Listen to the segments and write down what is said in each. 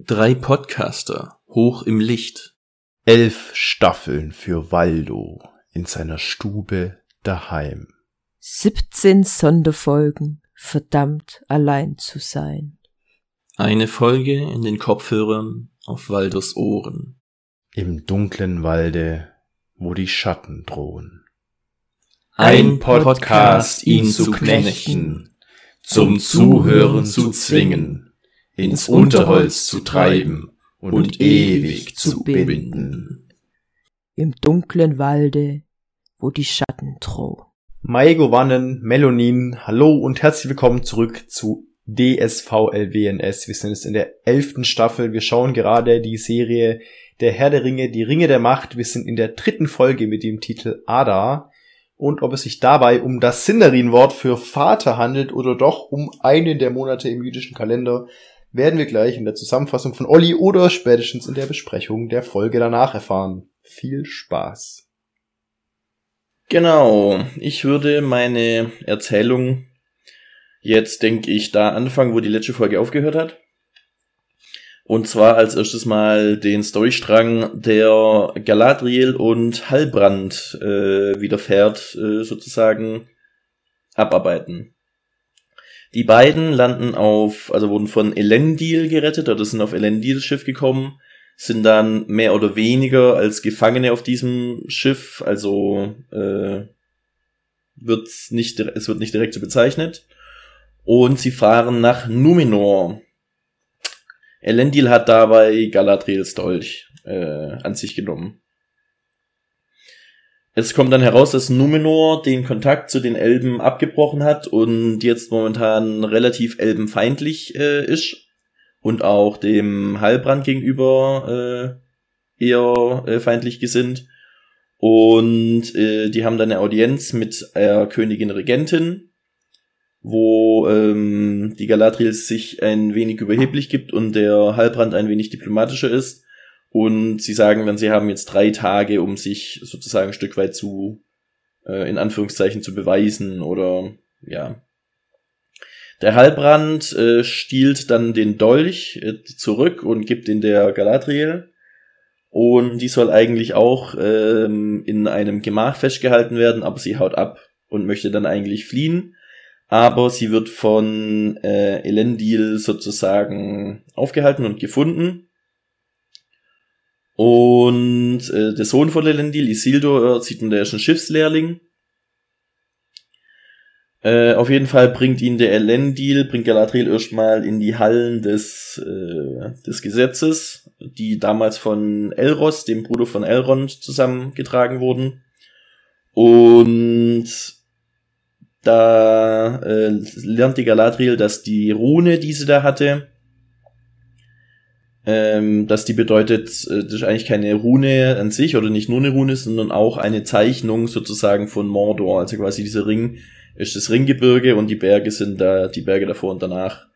Drei Podcaster hoch im Licht. Elf Staffeln für Waldo in seiner Stube daheim. 17 Sonderfolgen, verdammt allein zu sein. Eine Folge in den Kopfhörern auf Waldos Ohren. Im dunklen Walde, wo die Schatten drohen. Ein Podcast, ihn zu knechten, zum Zuhören zu zwingen, ins Unterholz zu treiben und ewig zu binden. Im dunklen Walde, wo die Schatten drohen. Maigo Wannen, Melonin, hallo und herzlich willkommen zurück zu DSVLWNS. Wir sind jetzt in der elften Staffel. Wir schauen gerade die Serie Der Herr der Ringe, die Ringe der Macht. Wir sind in der dritten Folge mit dem Titel Ada. Und ob es sich dabei um das Sindarin-Wort für Vater handelt oder doch um einen der Monate im jüdischen Kalender, werden wir gleich in der Zusammenfassung von Olli oder spätestens in der Besprechung der Folge danach erfahren. Viel Spaß! Genau, ich würde meine Erzählung jetzt, denke ich, da anfangen, wo die letzte Folge aufgehört hat. Und zwar als erstes mal den Storystrang, der Galadriel und Halbrand äh, widerfährt, äh, sozusagen abarbeiten. Die beiden landen auf, also wurden von Elendil gerettet, oder sind auf Elendils Schiff gekommen, sind dann mehr oder weniger als Gefangene auf diesem Schiff, also äh, wird's nicht, es wird nicht direkt so bezeichnet. Und sie fahren nach Numenor. Elendil hat dabei Galadriels Dolch äh, an sich genommen. Es kommt dann heraus, dass Numenor den Kontakt zu den Elben abgebrochen hat und jetzt momentan relativ elbenfeindlich äh, ist und auch dem Heilbrand gegenüber äh, eher äh, feindlich gesinnt. Und äh, die haben dann eine Audienz mit der Königin Regentin, wo ähm, die Galadriel sich ein wenig überheblich gibt und der Heilbrand ein wenig diplomatischer ist. Und sie sagen dann, sie haben jetzt drei Tage, um sich sozusagen ein Stück weit zu, äh, in Anführungszeichen, zu beweisen oder ja, der Halbrand äh, stiehlt dann den Dolch äh, zurück und gibt ihn der Galadriel. Und die soll eigentlich auch ähm, in einem Gemach festgehalten werden, aber sie haut ab und möchte dann eigentlich fliehen. Aber sie wird von äh, Elendil sozusagen aufgehalten und gefunden. Und äh, der Sohn von Elendil, Isildur, sieht man, der ist ein Schiffslehrling äh, auf jeden Fall bringt ihn der Elendil, bringt Galadriel erstmal in die Hallen des, äh, des Gesetzes, die damals von Elros, dem Bruder von Elrond, zusammengetragen wurden. Und da äh, lernt die Galadriel, dass die Rune, die sie da hatte, ähm, dass die bedeutet, äh, das ist eigentlich keine Rune an sich oder nicht nur eine Rune, sondern auch eine Zeichnung sozusagen von Mordor, also quasi dieser Ring, ist das Ringgebirge und die Berge sind da, die Berge davor und danach.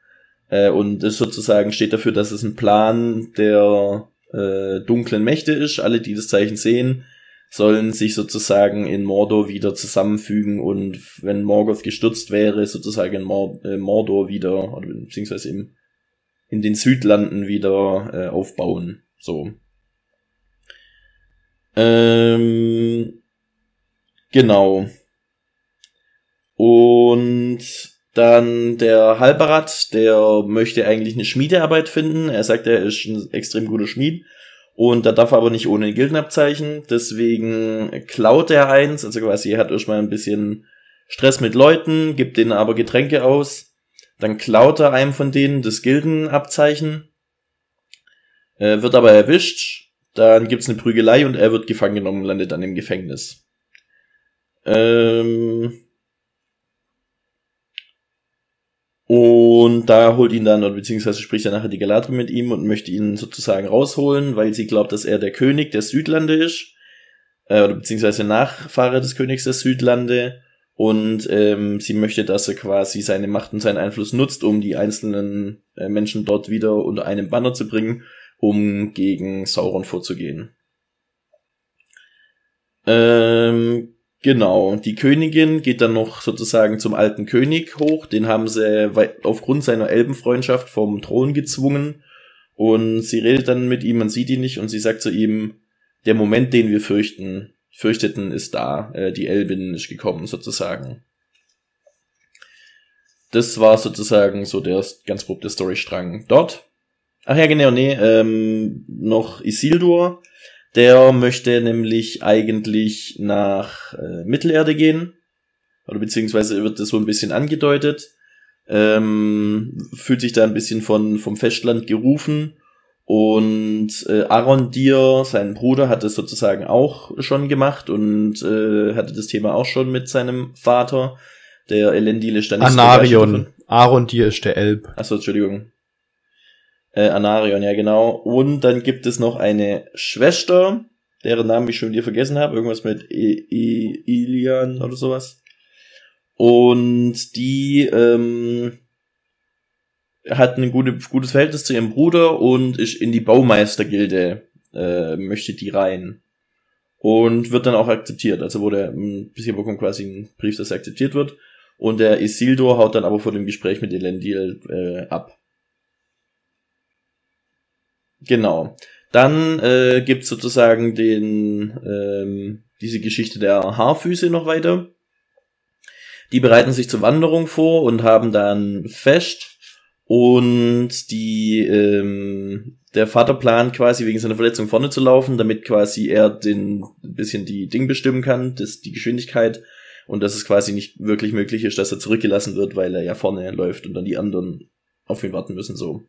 Äh, und das sozusagen steht dafür, dass es ein Plan der äh, dunklen Mächte ist. Alle, die das Zeichen sehen, sollen sich sozusagen in Mordor wieder zusammenfügen und wenn Morgoth gestürzt wäre, sozusagen in äh, Mordor wieder, oder beziehungsweise im, in den Südlanden wieder äh, aufbauen. So. Ähm, genau. Und dann der Halberat, der möchte eigentlich eine Schmiedearbeit finden. Er sagt, er ist ein extrem guter Schmied. Und da darf er aber nicht ohne Gildenabzeichen. Deswegen klaut er eins. Also quasi, er hat erstmal ein bisschen Stress mit Leuten, gibt denen aber Getränke aus. Dann klaut er einem von denen das Gildenabzeichen. Äh, wird aber erwischt. Dann gibt's eine Prügelei und er wird gefangen genommen und landet dann im Gefängnis. Ähm Und da holt ihn dann, beziehungsweise spricht er nachher die Galadriel mit ihm und möchte ihn sozusagen rausholen, weil sie glaubt, dass er der König der Südlande ist. Äh, oder beziehungsweise Nachfahre des Königs der Südlande. Und ähm, sie möchte, dass er quasi seine Macht und seinen Einfluss nutzt, um die einzelnen äh, Menschen dort wieder unter einem Banner zu bringen, um gegen Sauron vorzugehen. Ähm, Genau, die Königin geht dann noch sozusagen zum alten König hoch, den haben sie aufgrund seiner Elbenfreundschaft vom Thron gezwungen. Und sie redet dann mit ihm, man sieht ihn nicht. Und sie sagt zu ihm, der Moment, den wir fürchten, fürchteten, ist da. Äh, die Elbin ist gekommen, sozusagen. Das war sozusagen so der ganz grob Storystrang dort. Ach ja, genau, nee, ähm, noch Isildur. Der möchte nämlich eigentlich nach äh, Mittelerde gehen. Oder beziehungsweise wird das so ein bisschen angedeutet. Ähm, fühlt sich da ein bisschen von, vom Festland gerufen und äh, Arondir, sein Bruder, hat es sozusagen auch schon gemacht und äh, hatte das Thema auch schon mit seinem Vater. Der Elendil ist dann nicht Anarion. Arondir ist der Elb. Achso, Entschuldigung. Äh, Anarion, ja genau. Und dann gibt es noch eine Schwester, deren Namen ich schon wieder vergessen habe. Irgendwas mit e e Ilian oder sowas. Und die ähm, hat ein gute, gutes Verhältnis zu ihrem Bruder und ist in die Baumeistergilde, äh, möchte die rein. Und wird dann auch akzeptiert. Also wurde ein bisschen bekommt quasi ein Brief, dass er akzeptiert wird. Und der Isildur haut dann aber vor dem Gespräch mit Elendil äh, ab. Genau. Dann äh, gibt sozusagen den ähm, diese Geschichte der Haarfüße noch weiter. Die bereiten sich zur Wanderung vor und haben dann Fest und die, ähm, der Vater plant quasi wegen seiner Verletzung vorne zu laufen, damit quasi er den ein bisschen die Ding bestimmen kann, das, die Geschwindigkeit. Und dass es quasi nicht wirklich möglich ist, dass er zurückgelassen wird, weil er ja vorne läuft und dann die anderen auf ihn warten müssen, so.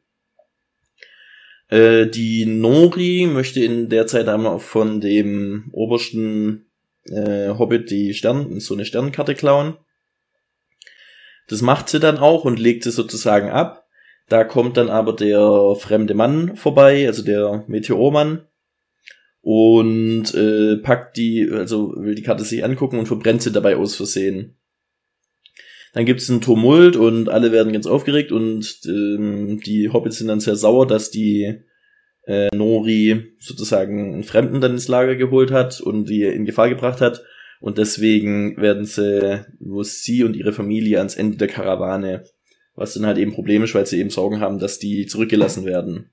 Äh, die Nori möchte in der Zeit einmal von dem obersten äh, Hobbit die Stern, so eine Sternenkarte klauen. Das macht sie dann auch und legt sie sozusagen ab. Da kommt dann aber der fremde Mann vorbei, also der Meteormann, und äh, packt die, also will die Karte sich angucken und verbrennt sie dabei aus Versehen. Dann gibt's einen Tumult und alle werden ganz aufgeregt und ähm, die Hobbits sind dann sehr sauer, dass die äh, Nori sozusagen einen Fremden dann ins Lager geholt hat und die in Gefahr gebracht hat. Und deswegen werden sie, wo sie und ihre Familie ans Ende der Karawane was dann halt eben Probleme ist, weil sie eben Sorgen haben, dass die zurückgelassen werden.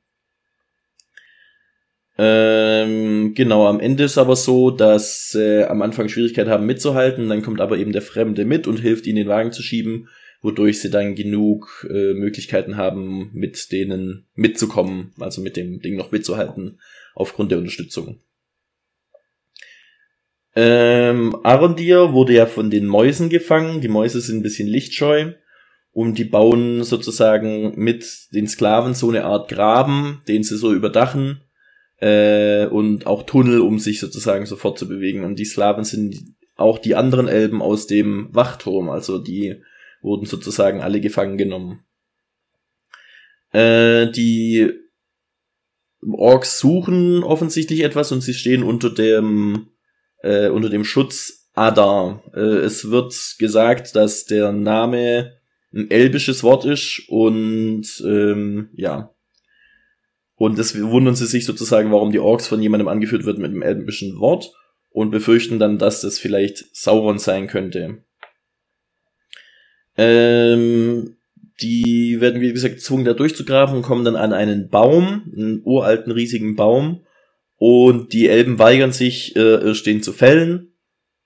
Ähm, genau, am Ende ist aber so, dass äh, am Anfang Schwierigkeit haben mitzuhalten, dann kommt aber eben der Fremde mit und hilft ihnen den Wagen zu schieben, wodurch sie dann genug äh, Möglichkeiten haben, mit denen mitzukommen, also mit dem Ding noch mitzuhalten, aufgrund der Unterstützung. Ähm, Arondir wurde ja von den Mäusen gefangen, die Mäuse sind ein bisschen lichtscheu und die bauen sozusagen mit den Sklaven so eine Art Graben, den sie so überdachen äh, und auch Tunnel, um sich sozusagen sofort zu bewegen. Und die Sklaven sind auch die anderen Elben aus dem Wachturm, also die wurden sozusagen alle gefangen genommen. Äh, die Orks suchen offensichtlich etwas und sie stehen unter dem äh, unter dem Schutz Adar. Äh, es wird gesagt, dass der Name ein elbisches Wort ist und ähm, ja. Und das wundern sie sich sozusagen, warum die Orks von jemandem angeführt wird mit einem elbischen Wort und befürchten dann, dass das vielleicht Sauron sein könnte. Ähm, die werden, wie gesagt, gezwungen, da durchzugraben und kommen dann an einen Baum, einen uralten, riesigen Baum. Und die Elben weigern sich, äh, den zu fällen.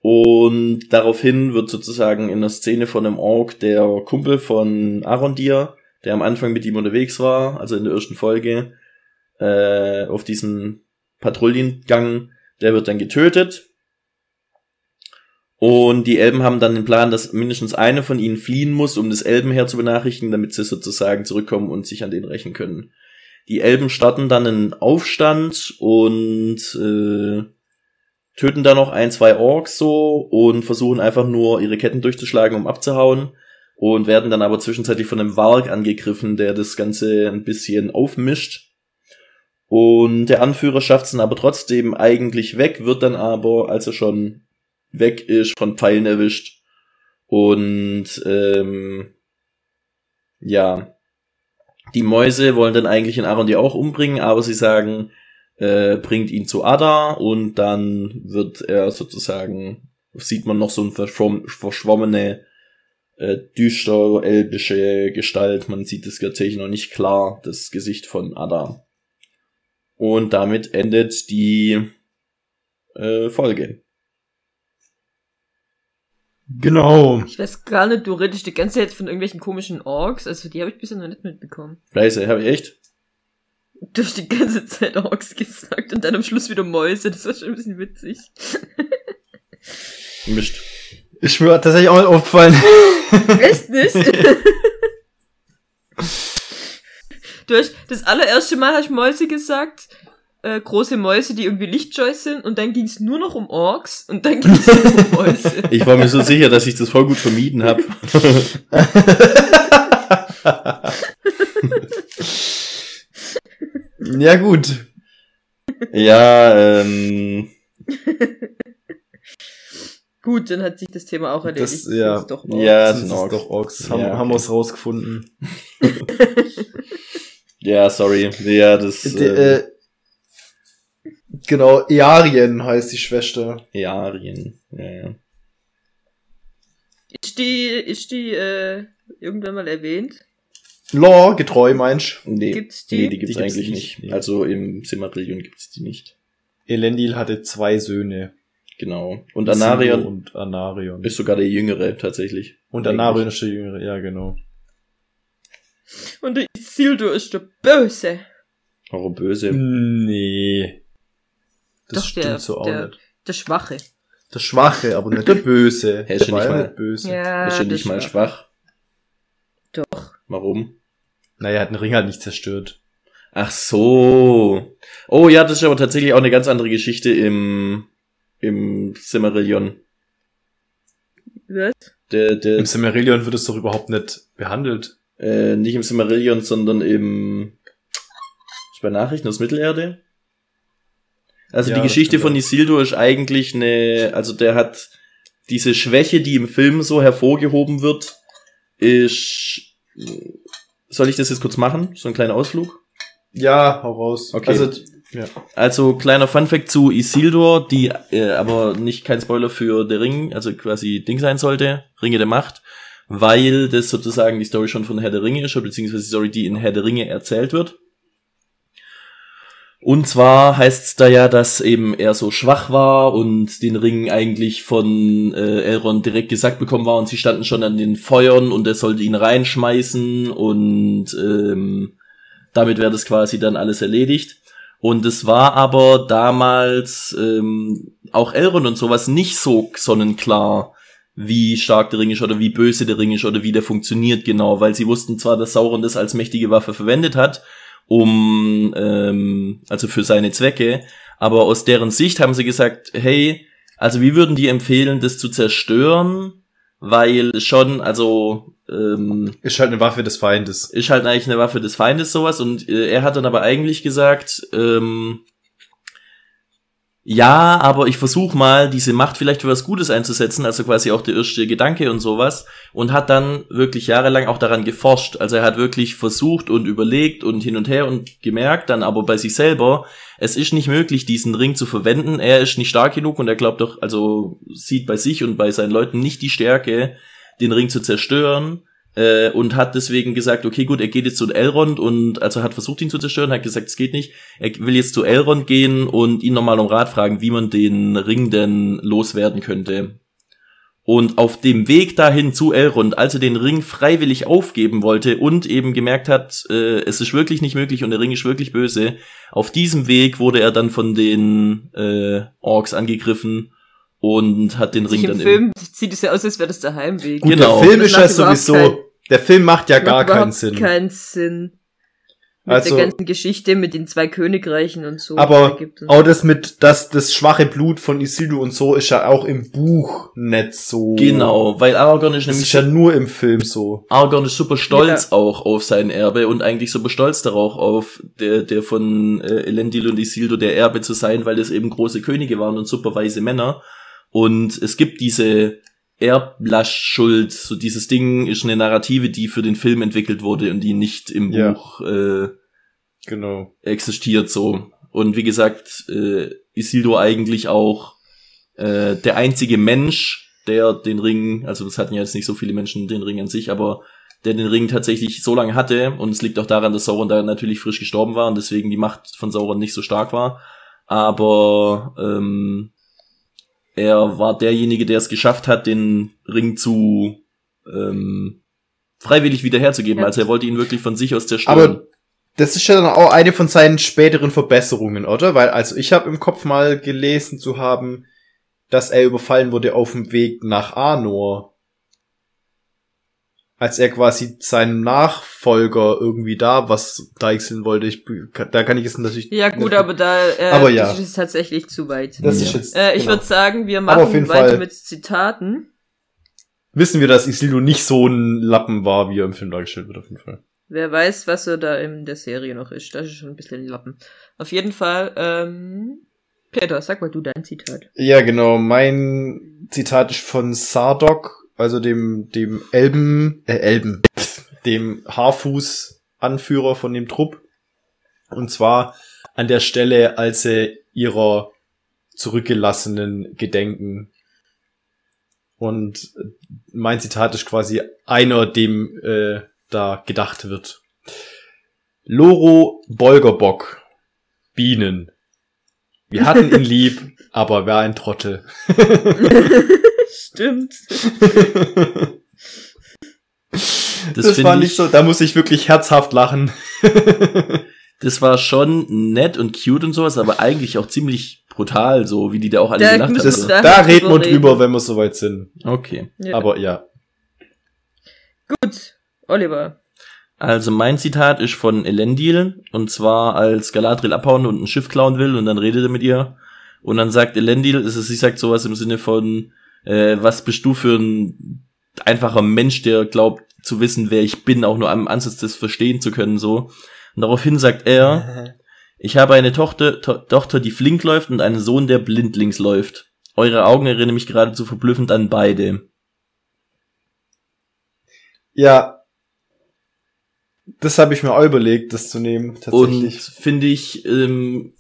Und daraufhin wird sozusagen in der Szene von einem Ork der Kumpel von Arondir, der am Anfang mit ihm unterwegs war, also in der ersten Folge, äh, auf diesen Patrouillengang, der wird dann getötet. Und die Elben haben dann den Plan, dass mindestens eine von ihnen fliehen muss, um das Elbenheer zu benachrichtigen, damit sie sozusagen zurückkommen und sich an den rächen können. Die Elben starten dann einen Aufstand und äh, töten da noch ein, zwei Orks so und versuchen einfach nur ihre Ketten durchzuschlagen, um abzuhauen und werden dann aber zwischenzeitlich von einem Warg angegriffen, der das Ganze ein bisschen aufmischt. Und der Anführer schafft es dann aber trotzdem eigentlich weg, wird dann aber, als er schon weg ist, von Pfeilen erwischt. Und ähm, ja, die Mäuse wollen dann eigentlich in Aaron die auch umbringen, aber sie sagen, äh, bringt ihn zu Ada und dann wird er sozusagen, sieht man noch so eine verschwomm verschwommene, äh, düster elbische Gestalt. Man sieht es tatsächlich noch nicht klar, das Gesicht von Ada. Und damit endet die äh, Folge. Genau. Ich weiß gar nicht, du redest die ganze Zeit von irgendwelchen komischen Orks, also die habe ich bisher noch nicht mitbekommen. Scheiße, habe ich echt? Du hast die ganze Zeit Orks gesagt und dann am Schluss wieder Mäuse, das war schon ein bisschen witzig. Mischt. Ist mir tatsächlich auch nicht aufgefallen. Echt nicht? du hast das allererste Mal hast Mäuse gesagt, äh, große Mäuse, die irgendwie lichtscheu sind, und dann ging es nur noch um Orks und dann ging es nur um Mäuse. Ich war mir so sicher, dass ich das voll gut vermieden habe. ja, gut. ja, ähm, Gut, dann hat sich das Thema auch erledigt. Das- ja. Sind's doch Ja, Das sind ist Orks. doch Orks. Haben, Ja, okay. haben wir es rausgefunden. ja, sorry. Ja, das D- äh, äh, genau, Earien heißt die Schwester. ja, Arien. Ja, ja. Ist die, ist die äh, irgendwann mal erwähnt? Law, getreu, meinst Nee, Gibt's die? nee, die gibt's Die gibt's eigentlich nicht, nicht. nee. Also im Silmarillion gibt's die nicht. Elendil hatte zwei Söhne. Genau. Und Anarion und Anarion. ist sogar der Jüngere tatsächlich. und Anarion ist der Jüngere, ja, genau. Und der Isildur ist der Böse. Oh, böse. Nee. Das Doch, stimmt der- so auch der- nicht. Der Schwache. Der Schwache, aber nicht der Böse. Er ist der ja nicht mal- nicht böse. Ja, ist nicht mal Schwache. schwach. Doch. Warum? Naja, er hat den Ring halt nicht zerstört. Ach so. Oh ja, das ist aber tatsächlich auch eine ganz andere Geschichte im, im Silmarillion. Was? Der, der, Im Silmarillion wird es doch überhaupt nicht behandelt. äh, nicht im Silmarillion, sondern im, ist bei Nachrichten aus Mittelerde? Also Ja, die Geschichte von. Isildur ist eigentlich eine, also der hat diese Schwäche, die im Film so hervorgehoben wird, ist, soll ich das jetzt kurz machen? So ein kleiner Ausflug? Ja, hau raus. Okay. Also, ja. Also kleiner Funfact zu Isildur, die äh, aber nicht kein Spoiler für der Ring, also quasi Ding sein sollte, Ringe der Macht, weil das sozusagen die Story schon von Herr der Ringe ist, oder beziehungsweise die Story, die in Herr der Ringe erzählt wird. Und zwar heißt es da ja, dass eben er so schwach war und den Ring eigentlich von äh, Elrond direkt gesagt bekommen war und sie standen schon an den Feuern und er sollte ihn reinschmeißen und ähm, damit wäre das quasi dann alles erledigt. Und es war aber damals ähm, auch Elrond und sowas nicht so sonnenklar, wie stark der Ring ist oder wie böse der Ring ist oder wie der funktioniert genau, weil sie wussten zwar, dass Sauron das als mächtige Waffe verwendet hat, um ähm, also für seine Zwecke, aber aus deren Sicht haben sie gesagt, hey, also wir würden dir empfehlen, das zu zerstören, weil schon, also ähm, Ist halt eine Waffe des Feindes. ist halt eigentlich eine Waffe des Feindes sowas und äh, er hat dann aber eigentlich gesagt, ähm, ja, aber ich versuche mal, diese Macht vielleicht für was Gutes einzusetzen, also quasi auch der erste Gedanke und sowas, und hat dann wirklich jahrelang auch daran geforscht. Also er hat wirklich versucht und überlegt und hin und her und gemerkt dann aber bei sich selber, es ist nicht möglich, diesen Ring zu verwenden. Er ist nicht stark genug und er glaubt doch, also sieht bei sich und bei seinen Leuten nicht die Stärke, den Ring zu zerstören äh, und hat deswegen gesagt, okay, gut, er geht jetzt zu Elrond und also hat versucht, ihn zu zerstören, hat gesagt, es geht nicht. Er will jetzt zu Elrond gehen und ihn nochmal um Rat fragen, wie man den Ring denn loswerden könnte. Und auf dem Weg dahin zu Elrond, als er den Ring freiwillig aufgeben wollte und eben gemerkt hat, äh, es ist wirklich nicht möglich und der Ring ist wirklich böse, auf diesem Weg wurde er dann von den äh, Orks angegriffen und hat den Ring Sich dann Im Film sieht es ja aus, als wäre das der Heimweg. Gut, Genau. der Film Das ist ja sowieso, keinen- der Film macht ja Macht gar keinen Sinn. keinen Sinn. Mit Also- der ganzen Geschichte mit den zwei Königreichen und so. Aber und auch das mit, dass das schwache Blut von Isildur und so ist ja auch im Buch nicht so. Genau, weil Aragorn ist Das nämlich ist ja nur im Film so. Aragorn ist super stolz auch auf sein Erbe und eigentlich super stolz darauf, auf der, der von äh, Elendil und Isildur der Erbe zu sein, weil das eben große Könige waren und super weise Männer. Und es gibt diese Erblaschschuld, so dieses Ding ist eine Narrative, die für den Film entwickelt wurde und die nicht im Ja. Buch äh, Genau. existiert so. Und wie gesagt, äh, Isildur eigentlich auch äh, der einzige Mensch, der den Ring, also das hatten ja jetzt nicht so viele Menschen den Ring an sich, aber der den Ring tatsächlich so lange hatte. Und es liegt auch daran, dass Sauron da natürlich frisch gestorben war und deswegen die Macht von Sauron nicht so stark war. Aber ähm, er war derjenige, der es geschafft hat, den Ring zu ähm, freiwillig wiederherzugeben. Ja. Also er wollte ihn wirklich von sich aus zerstören. Aber das ist ja dann auch eine von seinen späteren Verbesserungen, oder? Weil, also ich habe im Kopf mal gelesen zu haben, dass er überfallen wurde auf dem Weg nach Arnor. Als er quasi seinem Nachfolger irgendwie da was deichseln wollte. Ich, da kann ich es natürlich. Ja, gut, aber da äh, Aber ja. das ist tatsächlich zu weit. Das Ja. ist jetzt. Äh, ich genau. würde sagen, wir machen jeden weiter Fall- mit Zitaten. Wissen wir, dass Isildur nicht so ein Lappen war, wie er im Film dargestellt wird, auf jeden Fall. Wer weiß, was er da in der Serie noch ist. Das ist schon ein bisschen Lappen. Auf jeden Fall, ähm, Peter, sag mal du dein Zitat. Ja, genau. Mein Zitat ist von Sardok, also dem, dem Elben, äh, Elben, dem Haarfuß-Anführer von dem Trupp. Und zwar an der Stelle, als sie ihrer zurückgelassenen gedenken. Und mein Zitat ist quasi einer, dem äh, da gedacht wird. Loro Bolgerbock. Bienen. Wir hatten ihn lieb, aber wer ein Trottel. Stimmt. Das Das, war ich- nicht so, da muss ich wirklich herzhaft lachen. das war schon nett und cute und sowas, aber eigentlich auch ziemlich brutal, so wie die da auch alle Da gelacht haben. Das, da da reden wir drüber, wenn wir soweit sind. Okay. Ja. Aber ja. Gut, Oliver. Also mein Zitat ist von Elendil und zwar als Galadriel abhauen und ein Schiff klauen will und dann redet er mit ihr und dann sagt Elendil, also sie sagt sowas im Sinne von äh, was bist du für ein einfacher Mensch, der glaubt zu wissen, wer ich bin, auch nur am Ansatz des verstehen zu können so. Und daraufhin sagt er, ich habe eine Tochter, to Tochter, die flink läuft und einen Sohn, der blindlings läuft. Eure Augen erinnern mich geradezu verblüffend an beide. Ja. Das habe ich mir auch überlegt, das zu nehmen, Und tatsächlich. finde ich ähm,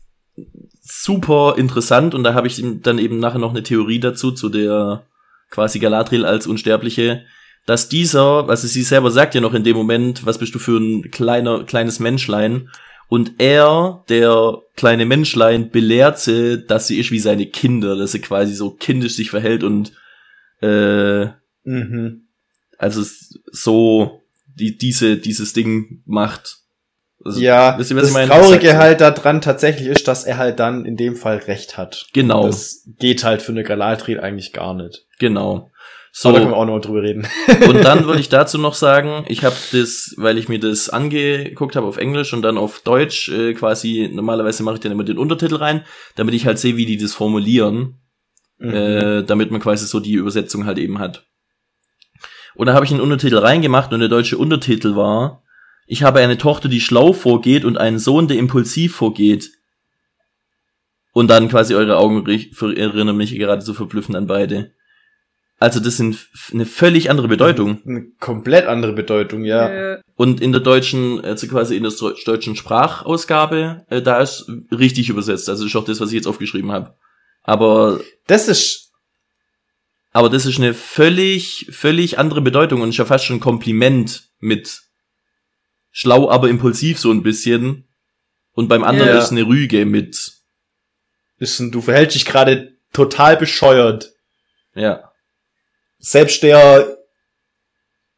super interessant und da habe ich ihm dann eben nachher noch eine Theorie dazu, zu der quasi Galadriel als Unsterbliche, dass dieser, also sie selber sagt ja noch in dem Moment, was bist du für ein kleiner, kleines Menschlein und er, der kleine Menschlein, belehrt sie, dass sie ist wie seine Kinder, dass sie quasi so kindisch sich verhält und äh, mhm. also so die, diese, dieses Ding macht. Also, Ja, ihr, was das? Traurige Sagt- halt daran tatsächlich ist, dass er halt dann in dem Fall recht hat. Genau, Das geht halt für eine Galadriel eigentlich gar nicht. genau. So, Aber da können wir auch noch mal drüber reden. und dann würde ich dazu noch sagen, ich habe das, weil ich mir das angeguckt habe auf Englisch und dann auf Deutsch äh, quasi, normalerweise mache ich dann immer den Untertitel rein, damit ich halt sehe, wie die das formulieren, Mhm. äh, damit man quasi so die Übersetzung halt eben hat. Und da habe ich einen Untertitel reingemacht und der deutsche Untertitel war, ich habe eine Tochter, die schlau vorgeht und einen Sohn, der impulsiv vorgeht. Und dann quasi eure Augen erinnern mich gerade so verblüffend an beide. Also das sind eine völlig andere Bedeutung. Eine komplett andere Bedeutung, ja. Äh, Und in der deutschen, also quasi in der deutschen Sprachausgabe, äh, da ist richtig übersetzt. Also das ist auch das, was ich jetzt aufgeschrieben habe. Aber Das ist, Aber das ist eine völlig, völlig andere Bedeutung und ist ja fast schon ein Kompliment mit schlau, aber impulsiv so ein bisschen. Und beim anderen Ja. ist eine Rüge mit, ist ein, du verhältst dich gerade total bescheuert. ja, Selbst der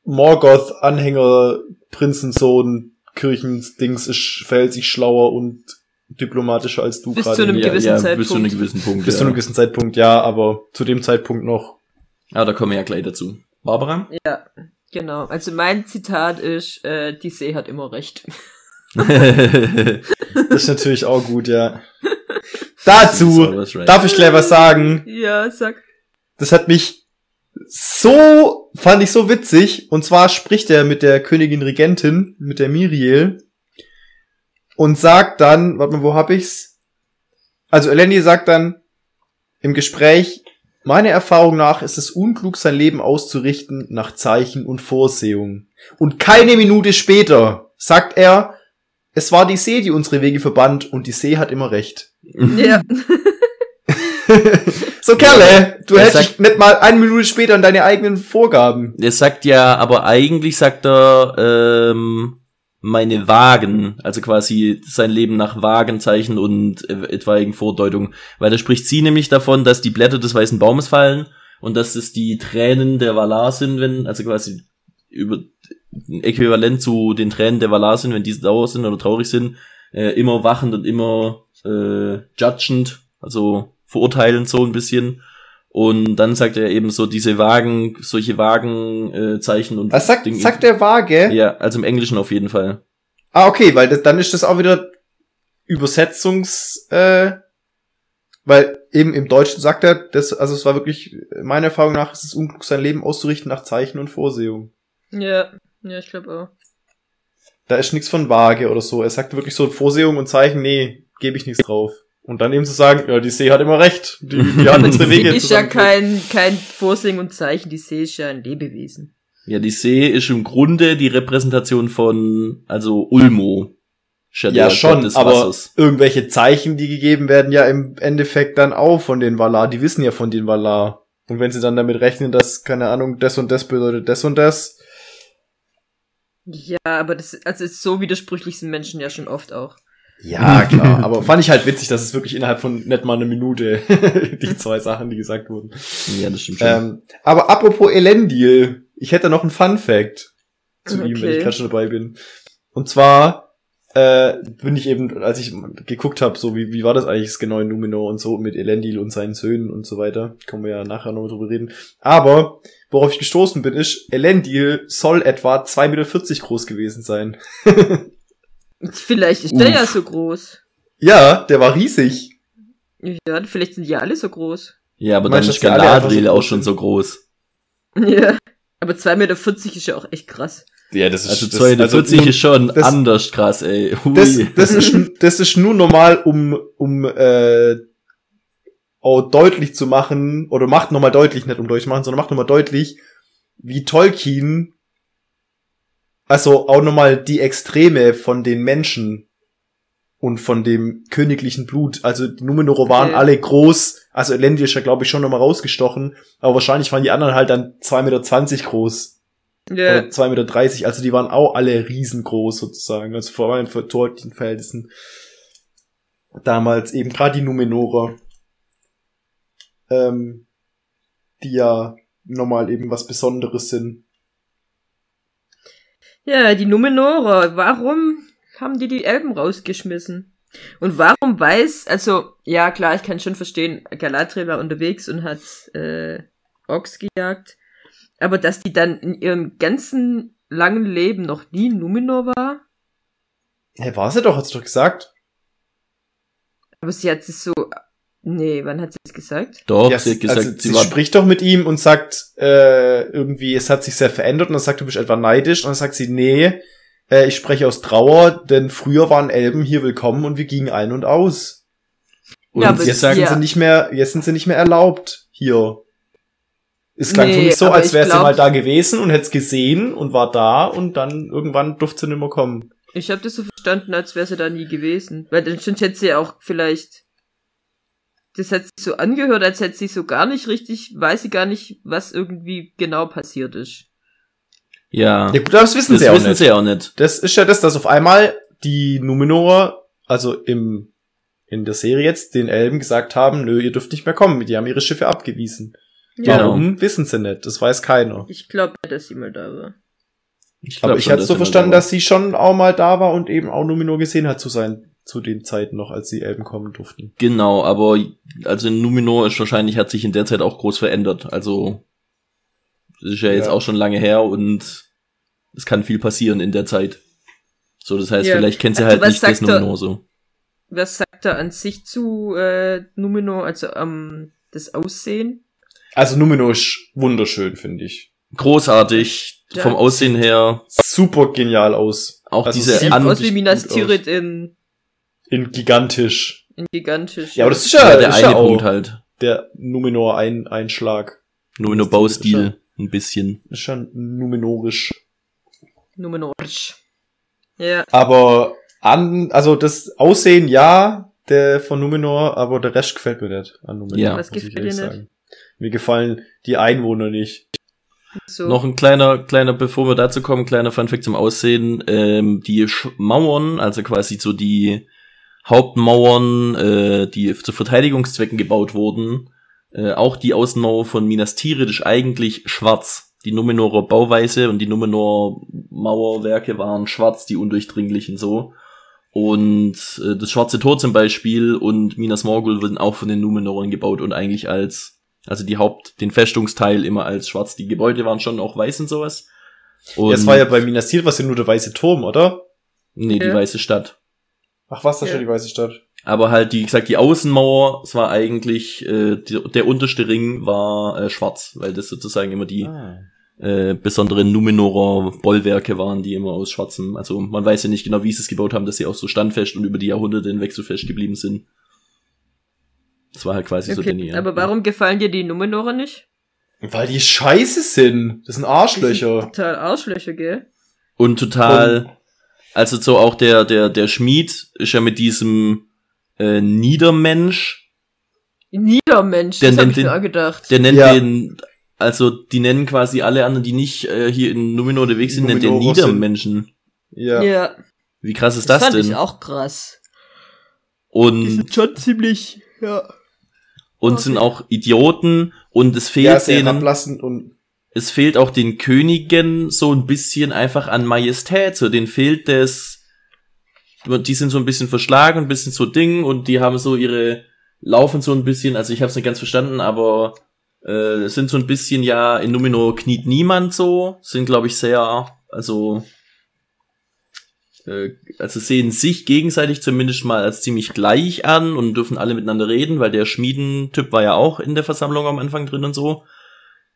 Morgoth-Anhänger, Prinzensohn, Kirchensdings ist, verhält sich schlauer und diplomatischer als du Bis gerade. zu einem ja, gewissen ja, Zeitpunkt. bis zu einem gewissen Punkt. Bis ja. zu einem gewissen Zeitpunkt, ja, aber zu dem Zeitpunkt noch. Ah, da kommen wir ja gleich dazu. Barbara? ja, genau. Also mein Zitat ist, äh, die See hat immer recht. Das ist natürlich auch gut, ja. Dazu right. darf ich gleich was sagen. Ja, sag. Das hat mich so, fand ich so witzig. Und zwar spricht er mit der Königin Regentin, mit der Miriel. Und sagt dann, warte mal, wo hab ich's? Also Eleni sagt dann im Gespräch, meiner Erfahrung nach ist es unklug, sein Leben auszurichten nach Zeichen und Vorsehungen. Und keine Minute später sagt er, es war die See, die unsere Wege verband und die See hat immer recht. Ja. so Kerle, du er sagt- dich nicht mal eine Minute später an deine eigenen Vorgaben. Er sagt ja, aber eigentlich sagt er, ähm, meine Wagen, also quasi sein Leben nach Wagenzeichen und äh, etwaigen Vordeutungen. Weil da spricht sie nämlich davon, dass die Blätter des weißen Baumes fallen und dass es die Tränen der Valar sind, wenn, also quasi über äquivalent zu den Tränen der Valar sind, wenn diese sauer sind oder traurig sind, äh, immer wachend und immer äh, judgend, also verurteilend so ein bisschen. Und dann sagt er eben so diese Wagen, solche Wagenzeichen äh, Zeichen und Was sagt, Ding- sagt der Vage? ja, also im Englischen auf jeden Fall. Ah, okay, weil das, dann ist das auch wieder Übersetzungs, äh, weil eben im Deutschen sagt er, das, also es war wirklich, meiner Erfahrung nach, ist es unklug, sein Leben auszurichten nach Zeichen und Vorsehung. Ja, ja, ich glaube auch. Da ist nichts von vage oder so. Er sagt wirklich so Vorsehung und Zeichen, nee, gebe ich nichts drauf. Und dann eben zu sagen, ja, die See hat immer recht. Die, die hat unsere Die Wege ist ja kein, kein Vorsingen und Zeichen, die See ist ja ein Lebewesen. Ja, die See ist im Grunde die Repräsentation von, also Ulmo. Ist Ja, schon, des aber Wassers. irgendwelche Zeichen, die gegeben werden, ja im Endeffekt dann auch von den Valar. Die wissen ja von den Valar. Und wenn sie dann damit rechnen, dass, keine Ahnung, das und das bedeutet das und das. Ja, aber das, also so widersprüchlich sind Menschen ja schon oft auch. Ja, klar. aber fand ich halt witzig, dass es wirklich innerhalb von nicht mal eine Minute die zwei Sachen, die gesagt wurden. Ja, das stimmt schon. Ähm, aber apropos Elendil, ich hätte noch einen Fun Fact zu ihm, wenn Okay. ich gerade schon dabei bin. Und zwar äh, bin ich eben, als ich geguckt habe, so wie, wie war das eigentlich das genau in Numenor und so mit Elendil und seinen Söhnen und so weiter, können wir ja nachher noch drüber reden. Aber worauf ich gestoßen bin, ist, Elendil soll etwa 2,40 Meter groß gewesen sein. Vielleicht ist der Uff. ja so groß. Ja, der war riesig. Ja, vielleicht sind die ja alle so groß. ja, aber dann meinst du, ist Galadriel auch schon so groß. Ja. Aber 2,40 Meter ist ja auch echt krass. Ja, das Also 240 ist schon das- anders krass, ey. Hui. das, das, ist, das ist nur normal, um, um äh, auch deutlich zu machen, oder macht nochmal deutlich, nicht um deutlich zu machen, sondern macht nochmal deutlich, wie Tolkien, also auch nochmal die Extreme von den Menschen und von dem königlichen Blut. Also die Numenorer waren Okay. alle groß, also ja, glaube ich, schon nochmal rausgestochen, aber wahrscheinlich waren die anderen halt dann 2,20 Meter groß. Ja. Oder 2,30 Meter, also die waren auch alle riesengroß sozusagen, also vor allem für Tolkien-Verhältnissen. Damals eben gerade die Numenorer, ähm, die ja normal eben was Besonderes sind. Ja, die Numenorer. Warum haben die die Elben rausgeschmissen? Und warum weiß, also, ja klar, ich kann schon verstehen, Galadriel war unterwegs und hat äh, Orks gejagt. Aber dass die dann in ihrem ganzen langen Leben noch nie Numenor war? Hä, war sie doch, hat's doch gesagt. Aber sie hat es so. Nee, wann hat sie es gesagt? Doch, ja, sie hat gesagt, also, sie, sie war spricht doch mit ihm und sagt, äh, irgendwie, es hat sich sehr verändert und dann sagt, du bist etwa neidisch und dann sagt sie, nee, äh, ich spreche aus Trauer, denn früher waren Elben hier willkommen und wir gingen ein und aus. Und Ja, jetzt sind ja. sie nicht mehr, jetzt sind sie nicht mehr erlaubt hier. Es klang für Nee, mich so, als wäre sie mal da gewesen und hätte es gesehen und war da und dann irgendwann durfte sie nicht mehr kommen. Ich habe das so verstanden, als wäre sie da nie gewesen. Weil dann sonst hätte sie ja auch vielleicht. Das hat sich so angehört, als hätte sie so gar nicht richtig, weiß sie gar nicht, was irgendwie genau passiert ist. ja, Ja gut, das wissen das sie auch wissen nicht. sie auch nicht. Das ist ja das, dass auf einmal die Numenorer, also im, in der Serie jetzt, den Elben gesagt haben, nö, ihr dürft nicht mehr kommen. Die haben ihre Schiffe abgewiesen. Ja. Genau. Warum? Wissen sie nicht. Das weiß keiner. Ich glaube, dass sie mal da war. Ich glaub Aber ich hatte so verstanden, dass sie schon auch mal da war und eben auch Numenor gesehen hat zu sein, zu den Zeiten noch, als die Elben kommen durften. Genau, aber also Numenor ist wahrscheinlich, hat sich in der Zeit auch groß verändert. Also, das ist ja jetzt Ja. auch schon lange her und es kann viel passieren in der Zeit. So, das heißt, Ja. vielleicht kennt sie Also, halt nicht das Numenor so. Was sagt er an sich zu äh, Numenor, also am das Aussehen? Also Numenor ist wunderschön, finde ich. Großartig, Ja. vom Aussehen her, Super genial aus. auch Also diese es sieht an, aus wie Minas. Tirith in, In gigantisch. in gigantisch. Ja, aber das ist ja, ja, der ist eine ja auch Punkt halt. der Numenor ein Einschlag. Numenor Baustil, ein bisschen. Ist schon numenorisch. Numenorisch. Ja, Aber an, also das Aussehen ja, der von Numenor, aber der Rest gefällt mir nicht an Numenor. Ja. Was gefällt dir nicht? sagen. Mir gefallen die Einwohner nicht. So. Noch ein kleiner, kleiner, bevor wir dazu kommen, kleiner Funfact zum Aussehen. Ähm, die Sch Mauern, also quasi so die Hauptmauern, äh, die zu Verteidigungszwecken gebaut wurden, äh, auch die Außenmauer von Minas Tirith ist eigentlich schwarz. Die Numenorer Bauweise und die Numenor Mauerwerke waren schwarz, die undurchdringlichen so. Und äh, das Schwarze Tor zum Beispiel und Minas Morgul wurden auch von den Numenorern gebaut und eigentlich als, also die Haupt, den Festungsteil immer als schwarz. Die Gebäude waren schon auch weiß und sowas. Und Ja, es war ja bei Minas Tirith was ja nur der weiße Turm, oder? Nee, die Ja. weiße Stadt. Ach, was da Ja. schon die weiße Stadt? Aber halt, wie gesagt, die Außenmauer, es war eigentlich, äh, die, der unterste Ring war äh, schwarz, weil das sozusagen immer die Ah. äh, besonderen Numenorer Bollwerke waren, die immer aus schwarzem, also man weiß ja nicht genau, wie sie es gebaut haben, dass sie auch so standfest und über die Jahrhunderte hinweg so fest geblieben sind. Das war halt quasi so der okay. Nähe. Aber warum gefallen dir die Numenorer nicht? Weil die scheiße sind. Das sind Die Arschlöcher. sind Total Arschlöcher, gell? Und total, also so auch der, der, der Schmied ist ja mit diesem äh, Niedermensch, Niedermensch, Der das hab nennt ich den- mir auch gedacht. der nennt Ja. den, also die nennen quasi alle anderen, die nicht äh, hier in Numenor unterwegs sind, nennt den Niedermenschen. Ja. ja, Wie krass ist das, das, fand denn? ich auch krass. Die Und, sind schon ziemlich, ja. und okay. sind auch Idioten und es fehlt Ja, sehr denen, und es fehlt auch den Königen so ein bisschen einfach an Majestät, so denen fehlt das, die sind so ein bisschen verschlagen, ein bisschen so Ding und die haben so ihre, laufen so ein bisschen, also ich habe es nicht ganz verstanden, aber äh, sind so ein bisschen ja, in Numenor kniet niemand so, sind glaube ich sehr, also äh, also sehen sich gegenseitig zumindest mal als ziemlich gleich an und dürfen alle miteinander reden, weil der Schmiedentyp war ja auch in der Versammlung am Anfang drin und so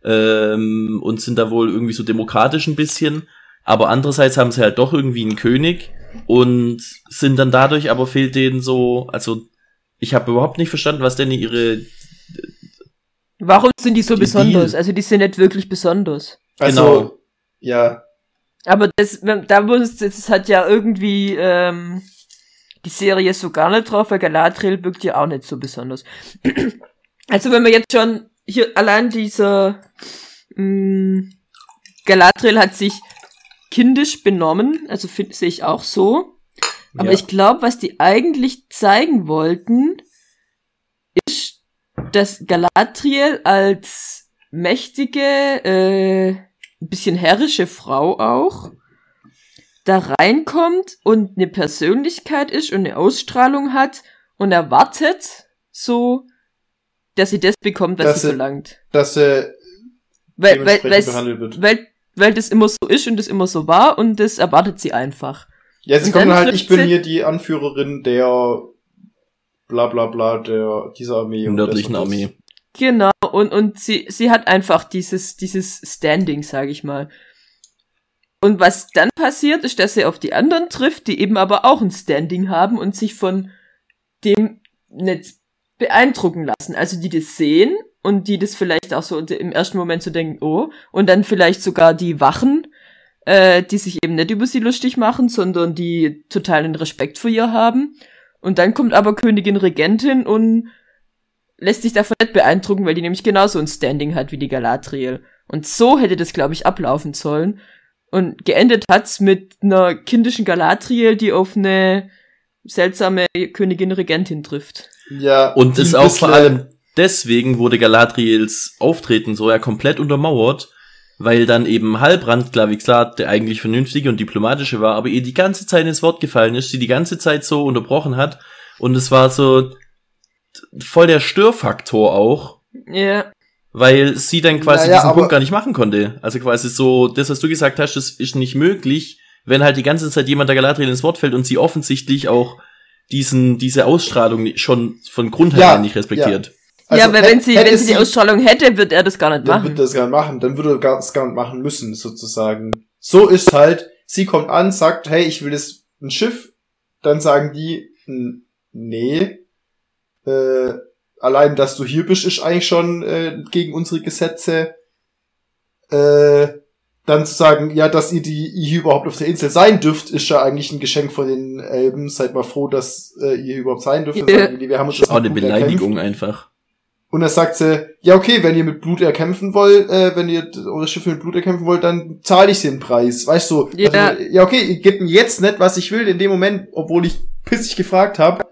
ähm, und sind da wohl irgendwie so demokratisch ein bisschen. Aber andererseits haben sie halt doch irgendwie einen König und sind dann dadurch, aber fehlt denen so, also ich habe überhaupt nicht verstanden, was denn ihre Warum sind die so Die besonders? Deal. Also die sind nicht wirklich besonders. also Genau. ja, Aber das, da muss, das hat ja irgendwie ähm, die Serie so gar nicht drauf, weil Galadriel wirkt ja auch nicht so besonders. Also wenn man jetzt schon hier allein dieser mh, Galadriel hat sich kindisch benommen, also find- sehe ich auch so. Aber ja. ich glaube, was die eigentlich zeigen wollten, ist, dass Galadriel als mächtige, äh, ein bisschen herrische Frau auch da reinkommt und eine Persönlichkeit ist und eine Ausstrahlung hat und erwartet so, dass sie das bekommt, was Dass sie verlangt. dass sie Weil, weil, behandelt wird. weil, weil das immer so ist und das immer so war und das erwartet sie einfach. Ja, sie Und kommt halt, ich bin hier die Anführerin der bla bla bla der dieser Armee nördlichen und. Armee. Genau, und, und sie, sie hat einfach dieses, dieses Standing, sag ich mal. Und was dann passiert, ist, dass sie auf die anderen trifft, die eben aber auch ein Standing haben und sich von dem nicht beeindrucken lassen. Also die das sehen und die das vielleicht auch so im ersten Moment so denken, oh, und dann vielleicht sogar die Wachen, äh, die sich eben nicht über sie lustig machen, sondern die totalen Respekt vor ihr haben. Und dann kommt aber Königin Regentin und lässt sich davon nicht beeindrucken, weil die nämlich genauso ein Standing hat wie die Galadriel. Und so hätte das, glaube ich, ablaufen sollen. Und geendet hat's mit einer kindischen Galadriel, die auf eine seltsame Königin Regentin trifft. Ja, Und ist auch vor allem deswegen wurde Galadriels Auftreten so ja komplett untermauert, weil dann eben Halbrand, klar wie gesagt, der eigentlich vernünftige und diplomatische war, aber ihr die ganze Zeit ins Wort gefallen ist, sie die ganze Zeit so unterbrochen hat und es war so voll der Störfaktor auch, Ja, weil sie dann quasi Naja, diesen Punkt gar nicht machen konnte. Also quasi so, das, was du gesagt hast, das ist nicht möglich, wenn halt die ganze Zeit jemand der Galadriel ins Wort fällt und sie offensichtlich auch diesen, diese Ausstrahlung schon von Grund Ja, her nicht respektiert. Also, ja, weil wenn sie, wenn sie die Ausstrahlung hätte, wird er das gar nicht dann machen. würde das gar nicht machen, dann würde er gar- das gar nicht machen müssen, sozusagen. So ist halt, sie kommt an, sagt, hey, ich will das ein Schiff, dann sagen die, "N- nee, äh, allein, dass du hier bist, ist eigentlich schon äh, gegen unsere Gesetze. Äh, dann zu sagen, ja, dass ihr die ihr hier überhaupt auf der Insel sein dürft, ist ja eigentlich ein Geschenk von den Elben. Seid mal froh, dass äh, ihr hier überhaupt sein dürft. Ja. wir haben uns Das ist auch eine Blut erkämpft. Beleidigung einfach. Und dann sagt sie, ja okay, wenn ihr mit Blut erkämpfen wollt, äh, wenn ihr eure Schiffe mit Blut erkämpfen wollt, dann zahle ich den Preis. Weißt du? Ja. Also, ja okay, ihr gebt mir jetzt nicht, was ich will, in dem Moment, obwohl ich pissig gefragt habe.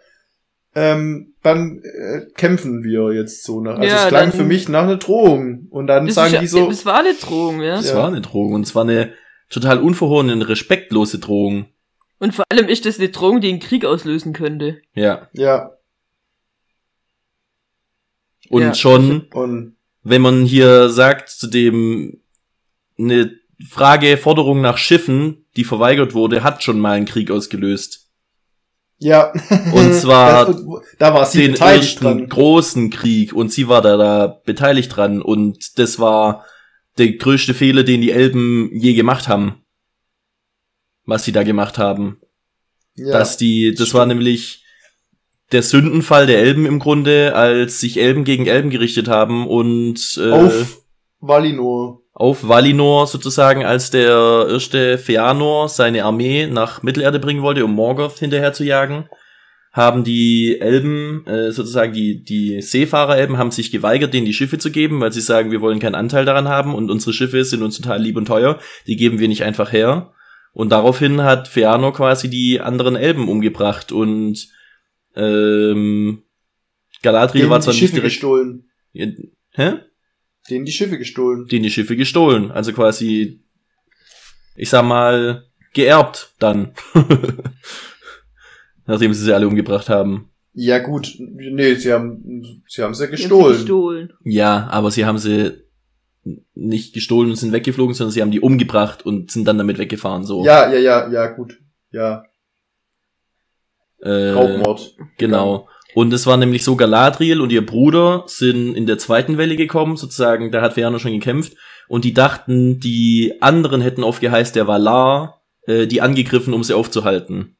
Ähm, dann äh, kämpfen wir jetzt so. Ne? Also Ja, es klang für mich nach einer Drohung. Und dann sagen ist, die so, das war eine Drohung, ja. Das Ja. war eine Drohung und es war eine total unverhohene, und respektlose Drohung. Und vor allem ist das eine Drohung, die einen Krieg auslösen könnte. Ja. ja, Und Ja. schon, und wenn man hier sagt, zu dem eine Frage, Forderung nach Schiffen, die verweigert wurde, hat schon mal einen Krieg ausgelöst. Ja. Und zwar Das- da war sie den ersten großen Krieg und sie war da, da beteiligt dran und das war der größte Fehler, den die Elben je gemacht haben. Was sie da gemacht haben. Ja. dass die, das war nämlich der Sündenfall der Elben im Grunde, als sich Elben gegen Elben gerichtet haben und äh, auf Valinor. Auf Valinor sozusagen, als der erste Feanor seine Armee nach Mittelerde bringen wollte, um Morgoth hinterher zu jagen, haben die Elben, äh, sozusagen die, die Seefahrer-Elben, haben sich geweigert, denen die Schiffe zu geben, weil sie sagen, wir wollen keinen Anteil daran haben und unsere Schiffe sind uns total lieb und teuer, die geben wir nicht einfach her. Und daraufhin hat Feanor quasi die anderen Elben umgebracht und ähm, Galadriel war die zwar nicht Schiffe direkt... gestohlen. Hä? Denen die Schiffe gestohlen. denen die Schiffe gestohlen. Also quasi, ich sag mal, geerbt dann. Nachdem sie sie alle umgebracht haben. Ja gut, nee, sie haben sie haben sie Die haben sie gestohlen. gestohlen. Ja, aber sie haben sie nicht gestohlen und sind weggeflogen, sondern sie haben die umgebracht und sind dann damit weggefahren. So. Ja, ja, ja, ja, gut. Ja, äh, Raubmord. Genau. Und es war nämlich so, Galadriel und ihr Bruder sind in der zweiten Welle gekommen, sozusagen, da hat Fëanor schon gekämpft, und die dachten, die anderen hätten auf Geheiß der Valar äh, die angegriffen, um sie aufzuhalten.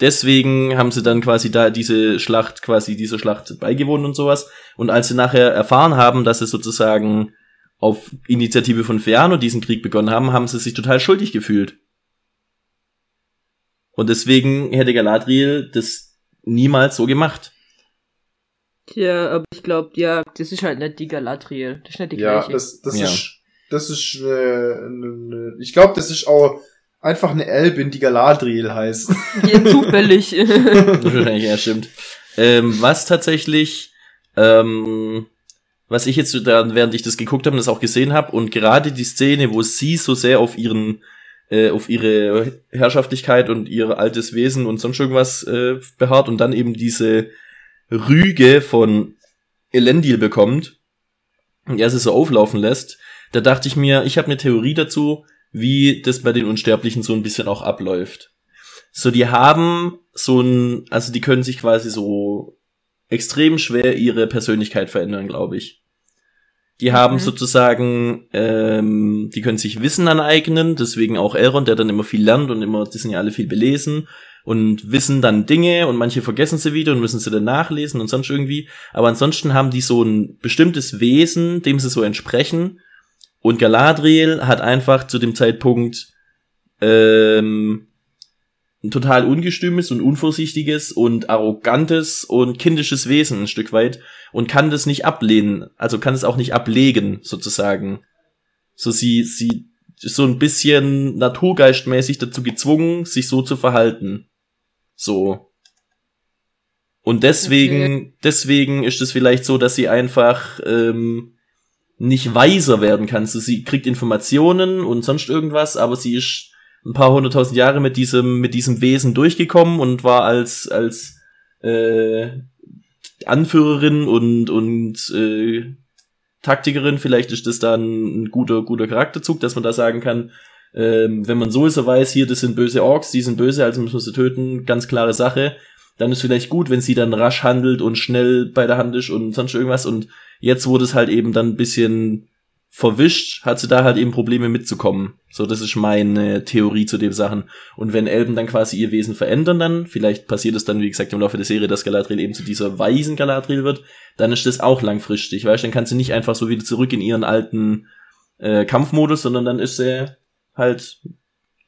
Deswegen haben sie dann quasi da diese Schlacht, quasi dieser Schlacht beigewohnt und sowas. Und als sie nachher erfahren haben, dass sie sozusagen auf Initiative von Fëanor diesen Krieg begonnen haben, haben sie sich total schuldig gefühlt. Und deswegen hätte Galadriel das niemals so gemacht. Tja, aber ich glaube, ja, das ist halt nicht die Galadriel. Das ist nicht die Ja, gleiche. das, das Ja. ist, das ist, äh, ne, ne, ich glaube, das ist auch einfach eine Elbin, die Galadriel heißt. Hier zufällig. Wahrscheinlich, ja, stimmt. Ähm, was tatsächlich, ähm, was ich jetzt da, während ich das geguckt habe, das auch gesehen habe, und gerade die Szene, wo sie so sehr auf ihren, äh, auf ihre Herrschaftlichkeit und ihr altes Wesen und sonst irgendwas äh, beharrt und dann eben diese Rüge von Elendil bekommt und er sie so auflaufen lässt, da dachte ich mir, ich habe eine Theorie dazu, wie das bei den Unsterblichen so ein bisschen auch abläuft. So, die haben so ein, also die können sich quasi so extrem schwer ihre Persönlichkeit verändern, glaube ich. Die haben Mhm. sozusagen, ähm, die können sich Wissen aneignen, deswegen auch Elrond, der dann immer viel lernt und immer, die sind ja alle viel belesen und wissen dann Dinge und manche vergessen sie wieder und müssen sie dann nachlesen und sonst irgendwie. Aber ansonsten haben die so ein bestimmtes Wesen, dem sie so entsprechen. Und Galadriel hat einfach zu dem Zeitpunkt ähm, total ungestümes und unvorsichtiges und arrogantes und kindisches Wesen ein Stück weit und kann das nicht ablehnen, also kann es auch nicht ablegen, sozusagen. So sie, sie ist so ein bisschen naturgeistmäßig dazu gezwungen, sich so zu verhalten. So. Und deswegen, deswegen ist es vielleicht so, dass sie einfach ähm, nicht weiser werden kann. So, sie kriegt Informationen und sonst irgendwas, aber sie ist ein paar hunderttausend Jahre mit diesem, mit diesem Wesen durchgekommen und war als, als äh, Anführerin und, und äh, Taktikerin, vielleicht ist das dann ein guter, guter Charakterzug, dass man da sagen kann, ähm, wenn man sowieso weiß, hier, das sind böse Orks, die sind böse, also müssen wir sie töten, ganz klare Sache, dann ist vielleicht gut, wenn sie dann rasch handelt und schnell bei der Hand ist und sonst irgendwas. Und jetzt wurde es halt eben dann ein bisschen verwischt, hat sie da halt eben Probleme mitzukommen. So, das ist meine Theorie zu den Sachen. Und wenn Elben dann quasi ihr Wesen verändern dann, vielleicht passiert es dann, wie gesagt, im Laufe der Serie, dass Galadriel eben zu dieser weisen Galadriel wird, dann ist das auch langfristig, weißt, dann kann sie nicht einfach so wieder zurück in ihren alten äh, Kampfmodus, sondern dann ist sie halt,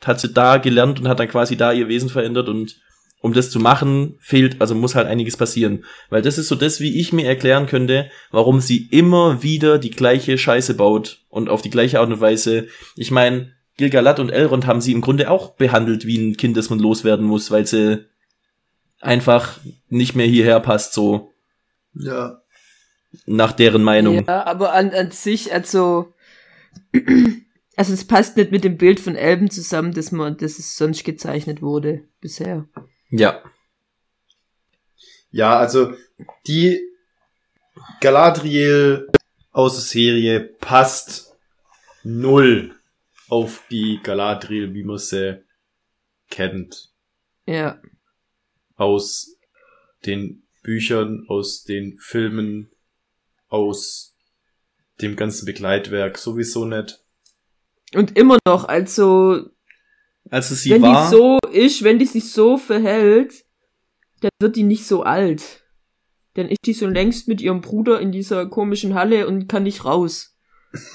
hat sie da gelernt und hat dann quasi da ihr Wesen verändert und um das zu machen, fehlt, also muss halt einiges passieren. Weil das ist so das, wie ich mir erklären könnte, warum sie immer wieder die gleiche Scheiße baut und auf die gleiche Art und Weise. Ich meine, Gilgalad und Elrond haben sie im Grunde auch behandelt wie ein Kind, das man loswerden muss, weil sie einfach nicht mehr hierher passt, so Ja. nach deren Meinung. Ja, aber an, an sich, also, also es passt nicht mit dem Bild von Elben zusammen, das man, das es sonst gezeichnet wurde bisher. Ja. Ja, also die Galadriel aus der Serie passt null auf die Galadriel, wie man sie kennt. Ja. Aus den Büchern, aus den Filmen, aus dem ganzen Begleitwerk sowieso nicht. Und immer noch, also, Also sie wenn war. die so ist, wenn die sich so verhält, dann wird die nicht so alt. Dann ist die so längst mit ihrem Bruder in dieser komischen Halle und kann nicht raus.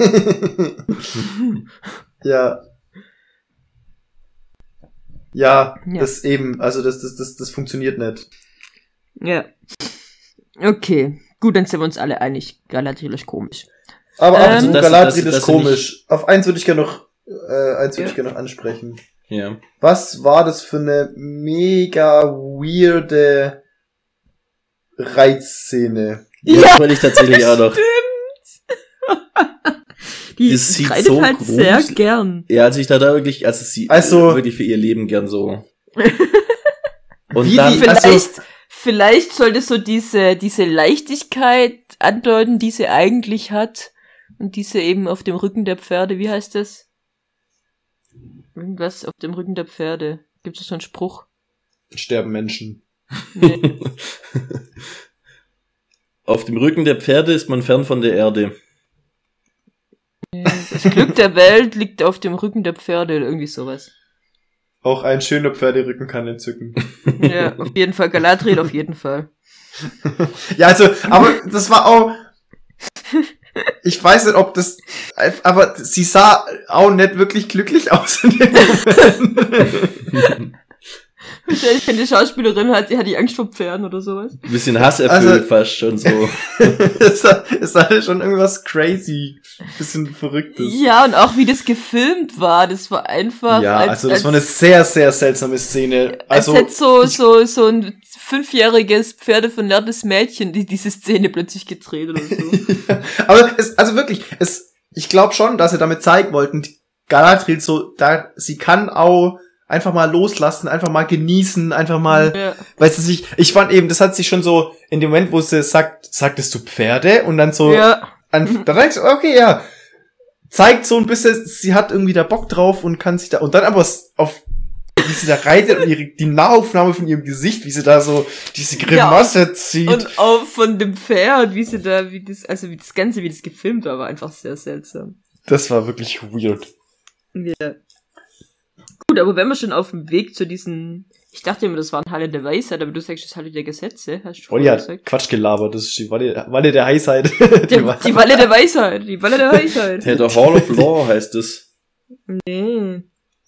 ja. Ja, Ja. das eben, also das, das, das, das funktioniert nicht. Ja. Okay. Gut, dann sind wir uns alle einig. Galadriel ist komisch. Aber Ähm, dass- Galadriel ist komisch. Auf eins würde ich gerne noch, äh, eins würde Ja. ich gerne noch ansprechen. Ja. Was war das für eine mega weirde Reizszene? Ja, das wollte ich tatsächlich auch noch. Die Das sieht reitet so halt sehr gruselig- gern. Ja, also ich da da wirklich, also sie Also- wirklich für ihr Leben gern so. Und Wie dann, die- Vielleicht, Also- vielleicht sollte so diese, diese Leichtigkeit andeuten, die sie eigentlich hat. Und diese eben auf dem Rücken der Pferde, wie heißt das? Irgendwas auf dem Rücken der Pferde. Gibt es so einen Spruch? Sterben Menschen. Nee. auf dem Rücken der Pferde ist man fern von der Erde. Das Glück der Welt liegt auf dem Rücken der Pferde oder irgendwie sowas. Auch ein schöner Pferderücken kann entzücken. Ja, auf jeden Fall. Galadriel auf jeden Fall. Ja, also, aber das war auch. Ich weiß nicht, ob das. Aber sie sah auch nicht wirklich glücklich aus in dem Moment. Wahrscheinlich wenn die Schauspielerin hat, die hat die Angst vor Pferden oder sowas. Ein bisschen hasserfüllt Also- fast schon so. es war- es war schon irgendwas crazy. Bisschen verrücktes. Ja, und auch wie das gefilmt war, das war einfach. Ja, als, also das als, war eine sehr, sehr seltsame Szene. als Also, hätte so, so, so ein fünfjähriges pferdeverlerntes Mädchen die diese Szene plötzlich gedreht oder so. aber es, also wirklich, es, ich glaube schon, dass sie damit zeigen wollten, Galadriel so, da, sie kann auch einfach mal loslassen, einfach mal genießen, einfach mal, ja. weißt du, sich, ich fand eben, das hat sich schon so, in dem Moment, wo sie sagt, sagtest du Pferde? Und dann so, ja, an, da denkst du, okay, ja, zeigt so ein bisschen, sie hat irgendwie da Bock drauf und kann sich da, und dann aber auf, wie sie da reitet und ihre, die Nahaufnahme von ihrem Gesicht, wie sie da so diese Grimasse zieht. und auch von dem Pferd, wie sie da, wie das, also wie das Ganze, wie das gefilmt war, war einfach sehr seltsam. das war wirklich weird. Ja. Gut, aber wenn wir schon auf dem Weg zu diesen, ich dachte immer, das waren Halle der Weisheit, aber du sagst, das ist Halle der Gesetze, hast du Olli hat gesagt. Quatsch gelabert, das ist die Walle, Walle der Heisheit. Die, die Walle der Weisheit, die Walle der Weisheit. Ja, der Hall of Law heißt es. Nee.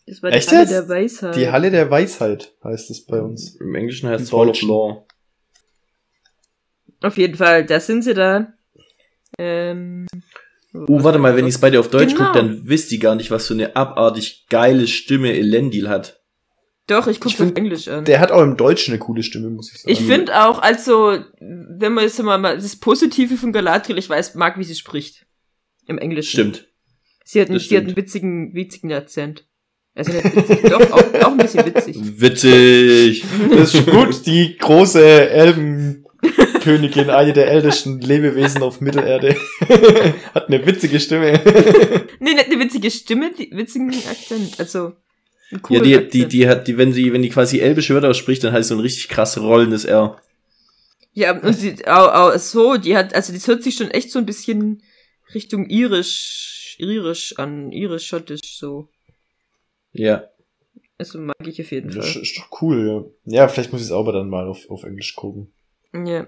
Das war Echt die Halle jetzt? der Weisheit. Die Halle der Weisheit heißt es bei uns. Im Englischen heißt es Hall of. Law. Auf jeden Fall, da sind sie da. Ähm, Uh, warte mal, wenn ich es bei dir auf Deutsch Genau. gucke, dann wisst ihr gar nicht, was für eine abartig geile Stimme Elendil hat. Doch, ich guck's Ich find, auf Englisch an. Der hat auch im Deutschen eine coole Stimme, muss ich sagen. ich finde auch, also, wenn man jetzt mal, mal das Positive von Galadriel, ich weiß, mag, wie sie spricht. Im Englischen. Stimmt. Sie hat, einen, sie hat einen witzigen, witzigen Akzent. Also witzig, doch, auch, auch ein bisschen witzig. Witzig. Das ist gut, die große Elbenkönigin, eine der ältesten Lebewesen auf Mittelerde, hat eine witzige Stimme. Nee, nicht eine witzige Stimme, die witzigen Akzent. Also, einen Ja, die, Akzent. die, die hat, die, wenn sie, wenn die quasi elbische Wörter ausspricht, dann heißt so ein richtig krass rollendes R. Ja, und sie, auch, auch so, die hat, also das hört sich schon echt so ein bisschen Richtung irisch, irisch an, irisch-schottisch so. Ja. Also mag ich auf jeden Das ist, Fall. ist doch cool, ja. Ja, vielleicht muss ich es aber dann mal auf, auf Englisch gucken. Ja.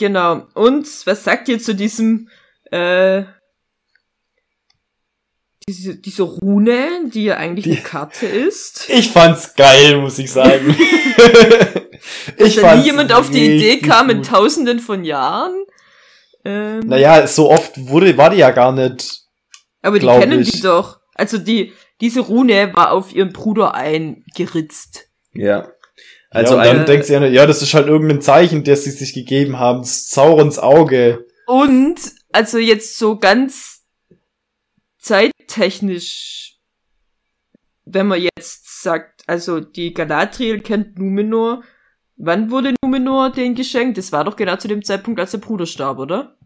Genau. Und was sagt ihr zu diesem, äh, diese, diese Rune, die ja eigentlich Die- eine Karte ist. Ich fand's geil, muss ich sagen. Dass da nie jemand auf die Idee kam in gut. tausenden von Jahren. Ähm, Naja, so oft wurde, war die ja gar nicht. aber die kennen ich. die doch. Also die, diese Rune war auf ihren Bruder eingeritzt. Ja. Also ja, und dann denkst du ja, ja, das ist halt irgendein Zeichen, das sie sich gegeben haben. Saurons Auge. Und, also jetzt so ganz zeittechnisch, wenn man jetzt sagt, also die Galadriel kennt Numenor. Wann wurde Numenor denen geschenkt? Das war doch genau zu dem Zeitpunkt, als der Bruder starb, oder?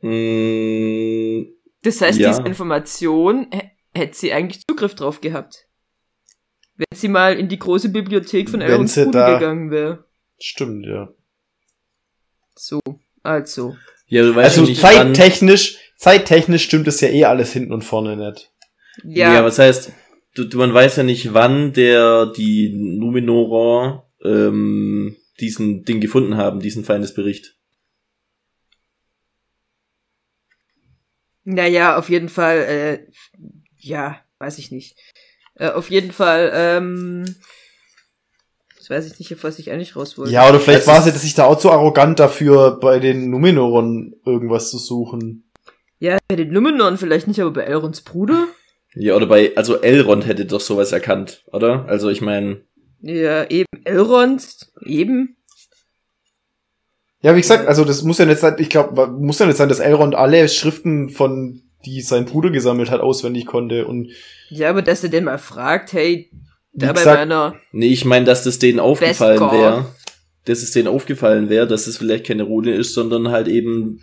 mh, Das heißt, Ja. diese Information hä- hätte sie eigentlich Zugriff drauf gehabt. Wenn sie mal in die große Bibliothek von Bruder da- gegangen wäre. Stimmt, ja. So, also. ja, du weißt Also ja nicht, wann, zeittechnisch, zeittechnisch stimmt es ja eh alles hinten und vorne nicht. ja. Ja, was heißt, du, du, man weiß ja nicht, wann der, die Numenorer, ähm, diesen Ding gefunden haben, diesen Feindesbericht. naja, auf jeden Fall, äh, ja, weiß ich nicht. Äh, auf jeden Fall, ähm, das weiß ich nicht, auf was ich eigentlich raus wollte. Ja, oder vielleicht war es- sie sich da auch zu arrogant dafür, bei den Numenoren irgendwas zu suchen. Ja, bei den Numenoren vielleicht nicht, aber bei Elrons Bruder? Ja, oder bei, also Elrond hätte doch sowas erkannt, oder? Also ich meine, Ja, eben. Elrond, eben. Ja, wie gesagt, also das muss ja nicht sein, ich glaube, muss ja nicht sein, dass Elrond alle Schriften von, die sein Bruder gesammelt hat, auswendig konnte und Ja, aber dass er den mal fragt, hey, da bei meiner, nee, ich meine, dass das denen aufgefallen wäre. Dass es denen aufgefallen wäre, dass es vielleicht keine Rune ist, sondern halt eben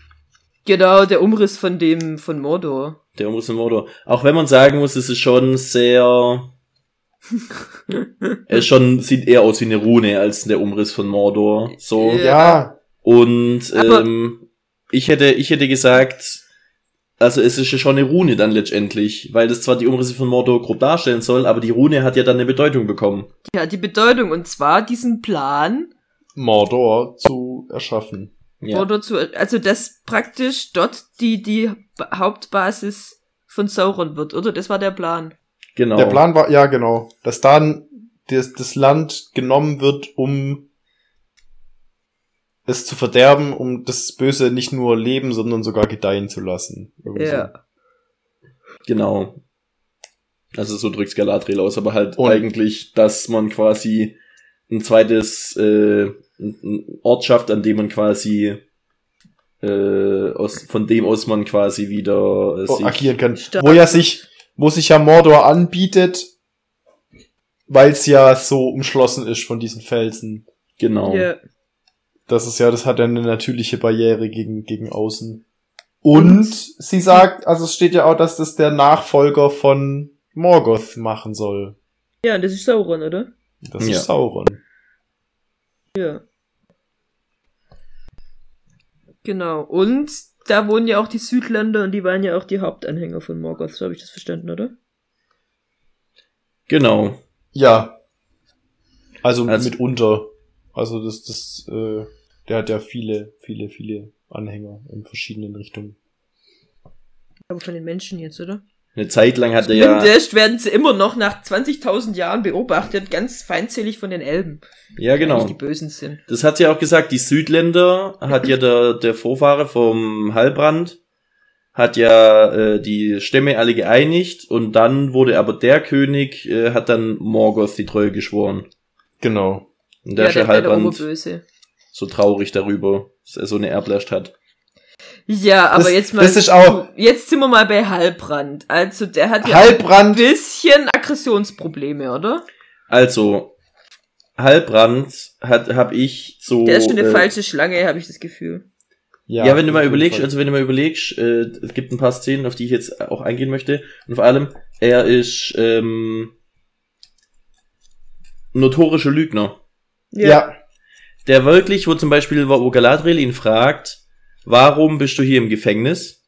genau, der Umriss von dem, von Mordor. der Umriss von Mordor. Auch wenn man sagen muss, es ist schon sehr, es schon, sieht eher aus wie eine Rune als der Umriss von Mordor. So. Ja. Und Aber- ähm, ich hätte, ich hätte gesagt, also es ist ja schon eine Rune dann letztendlich, weil das zwar die Umrisse von Mordor grob darstellen soll, aber die Rune hat ja dann eine Bedeutung bekommen. Ja, die Bedeutung, und zwar diesen Plan, Mordor zu erschaffen. Ja. Mordor zu, also dass praktisch dort die, die Ba- Hauptbasis von Sauron wird, oder? Das war der Plan. Genau. Der Plan war, ja genau, dass dann das, das Land genommen wird, um es zu verderben, um das Böse nicht nur leben, sondern sogar gedeihen zu lassen. Irgendwie Ja. Genau. Also so drückt's Galadriel aus, aber halt Und- eigentlich, dass man quasi ein zweites äh, Ort schafft, an dem man quasi äh, aus, von dem aus man quasi wieder äh, sich, agieren kann. Stark. Wo ja sich, wo sich ja Mordor anbietet, weil es ja so umschlossen ist von diesen Felsen. genau. Ja. Das ist ja, das hat ja eine natürliche Barriere gegen, gegen außen. Und sie sagt, also es steht ja auch, dass das der Nachfolger von Morgoth machen soll. Ja, das ist Sauron, oder? Das Ja. ist Sauron. Ja. Genau. Und da wohnen ja auch die Südländer und die waren ja auch die Hauptanhänger von Morgoth, so habe ich das verstanden, oder? Genau. Ja. Also, Also- mitunter. Also das, das, äh, der hat ja viele, viele, viele Anhänger in verschiedenen Richtungen. Aber von den Menschen jetzt, oder? Eine Zeit lang hatte ja, Zumindest werden sie immer noch nach 20.000 Jahren beobachtet, ganz feindselig von den Elben. ja Die genau. die Bösen sind. Das hat sie ja auch gesagt, die Südländer hat ja der, der Vorfahre vom Halbrand, hat ja äh, die Stämme alle geeinigt und dann wurde aber der König, äh, hat dann Morgoth die Treue geschworen. Genau. Und der ja, ist ja der Halbrand Oberböse. So traurig darüber, dass er so eine Erblast hat. Ja, aber Das- jetzt mal. das ist auch- Jetzt sind wir mal bei Halbrand. Also, der hat ja ein bisschen Aggressionsprobleme, oder? Also, Halbrand hat, hab ich so. Der ist schon eine äh, falsche Schlange, habe ich das Gefühl. Ja, wenn du mal überlegst, Fall. also wenn du mal überlegst, äh, es gibt ein paar Szenen, auf die ich jetzt auch eingehen möchte. Und vor allem, er ist ähm, notorischer Lügner. ja. Der wirklich, wo zum Beispiel, wo Galadriel ihn fragt, warum bist du hier im Gefängnis?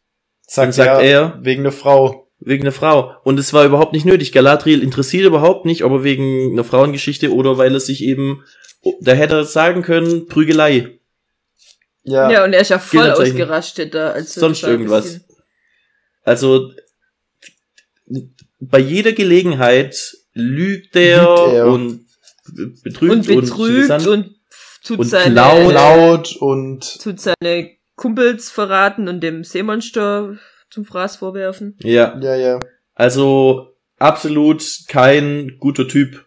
sagt, sagt er, er- wegen einer Frau. Wegen einer Frau. Und es war überhaupt nicht nötig. Galadriel interessiert überhaupt nicht, ob er wegen einer Frauengeschichte oder weil er sich eben, da hätte er sagen können, Prügelei. Ja. Ja, und er ist ja voll ausgerastet da. Also Sonst irgendwas. bisschen- Also, bei jeder Gelegenheit lügt er, Lügt er. und betrügt Und und, betrügt suffisant. und tut und seine, klaut. Laut und tut seine Kumpels verraten und dem Seemonster zum Fraß vorwerfen. ja, ja, ja. also absolut kein guter Typ.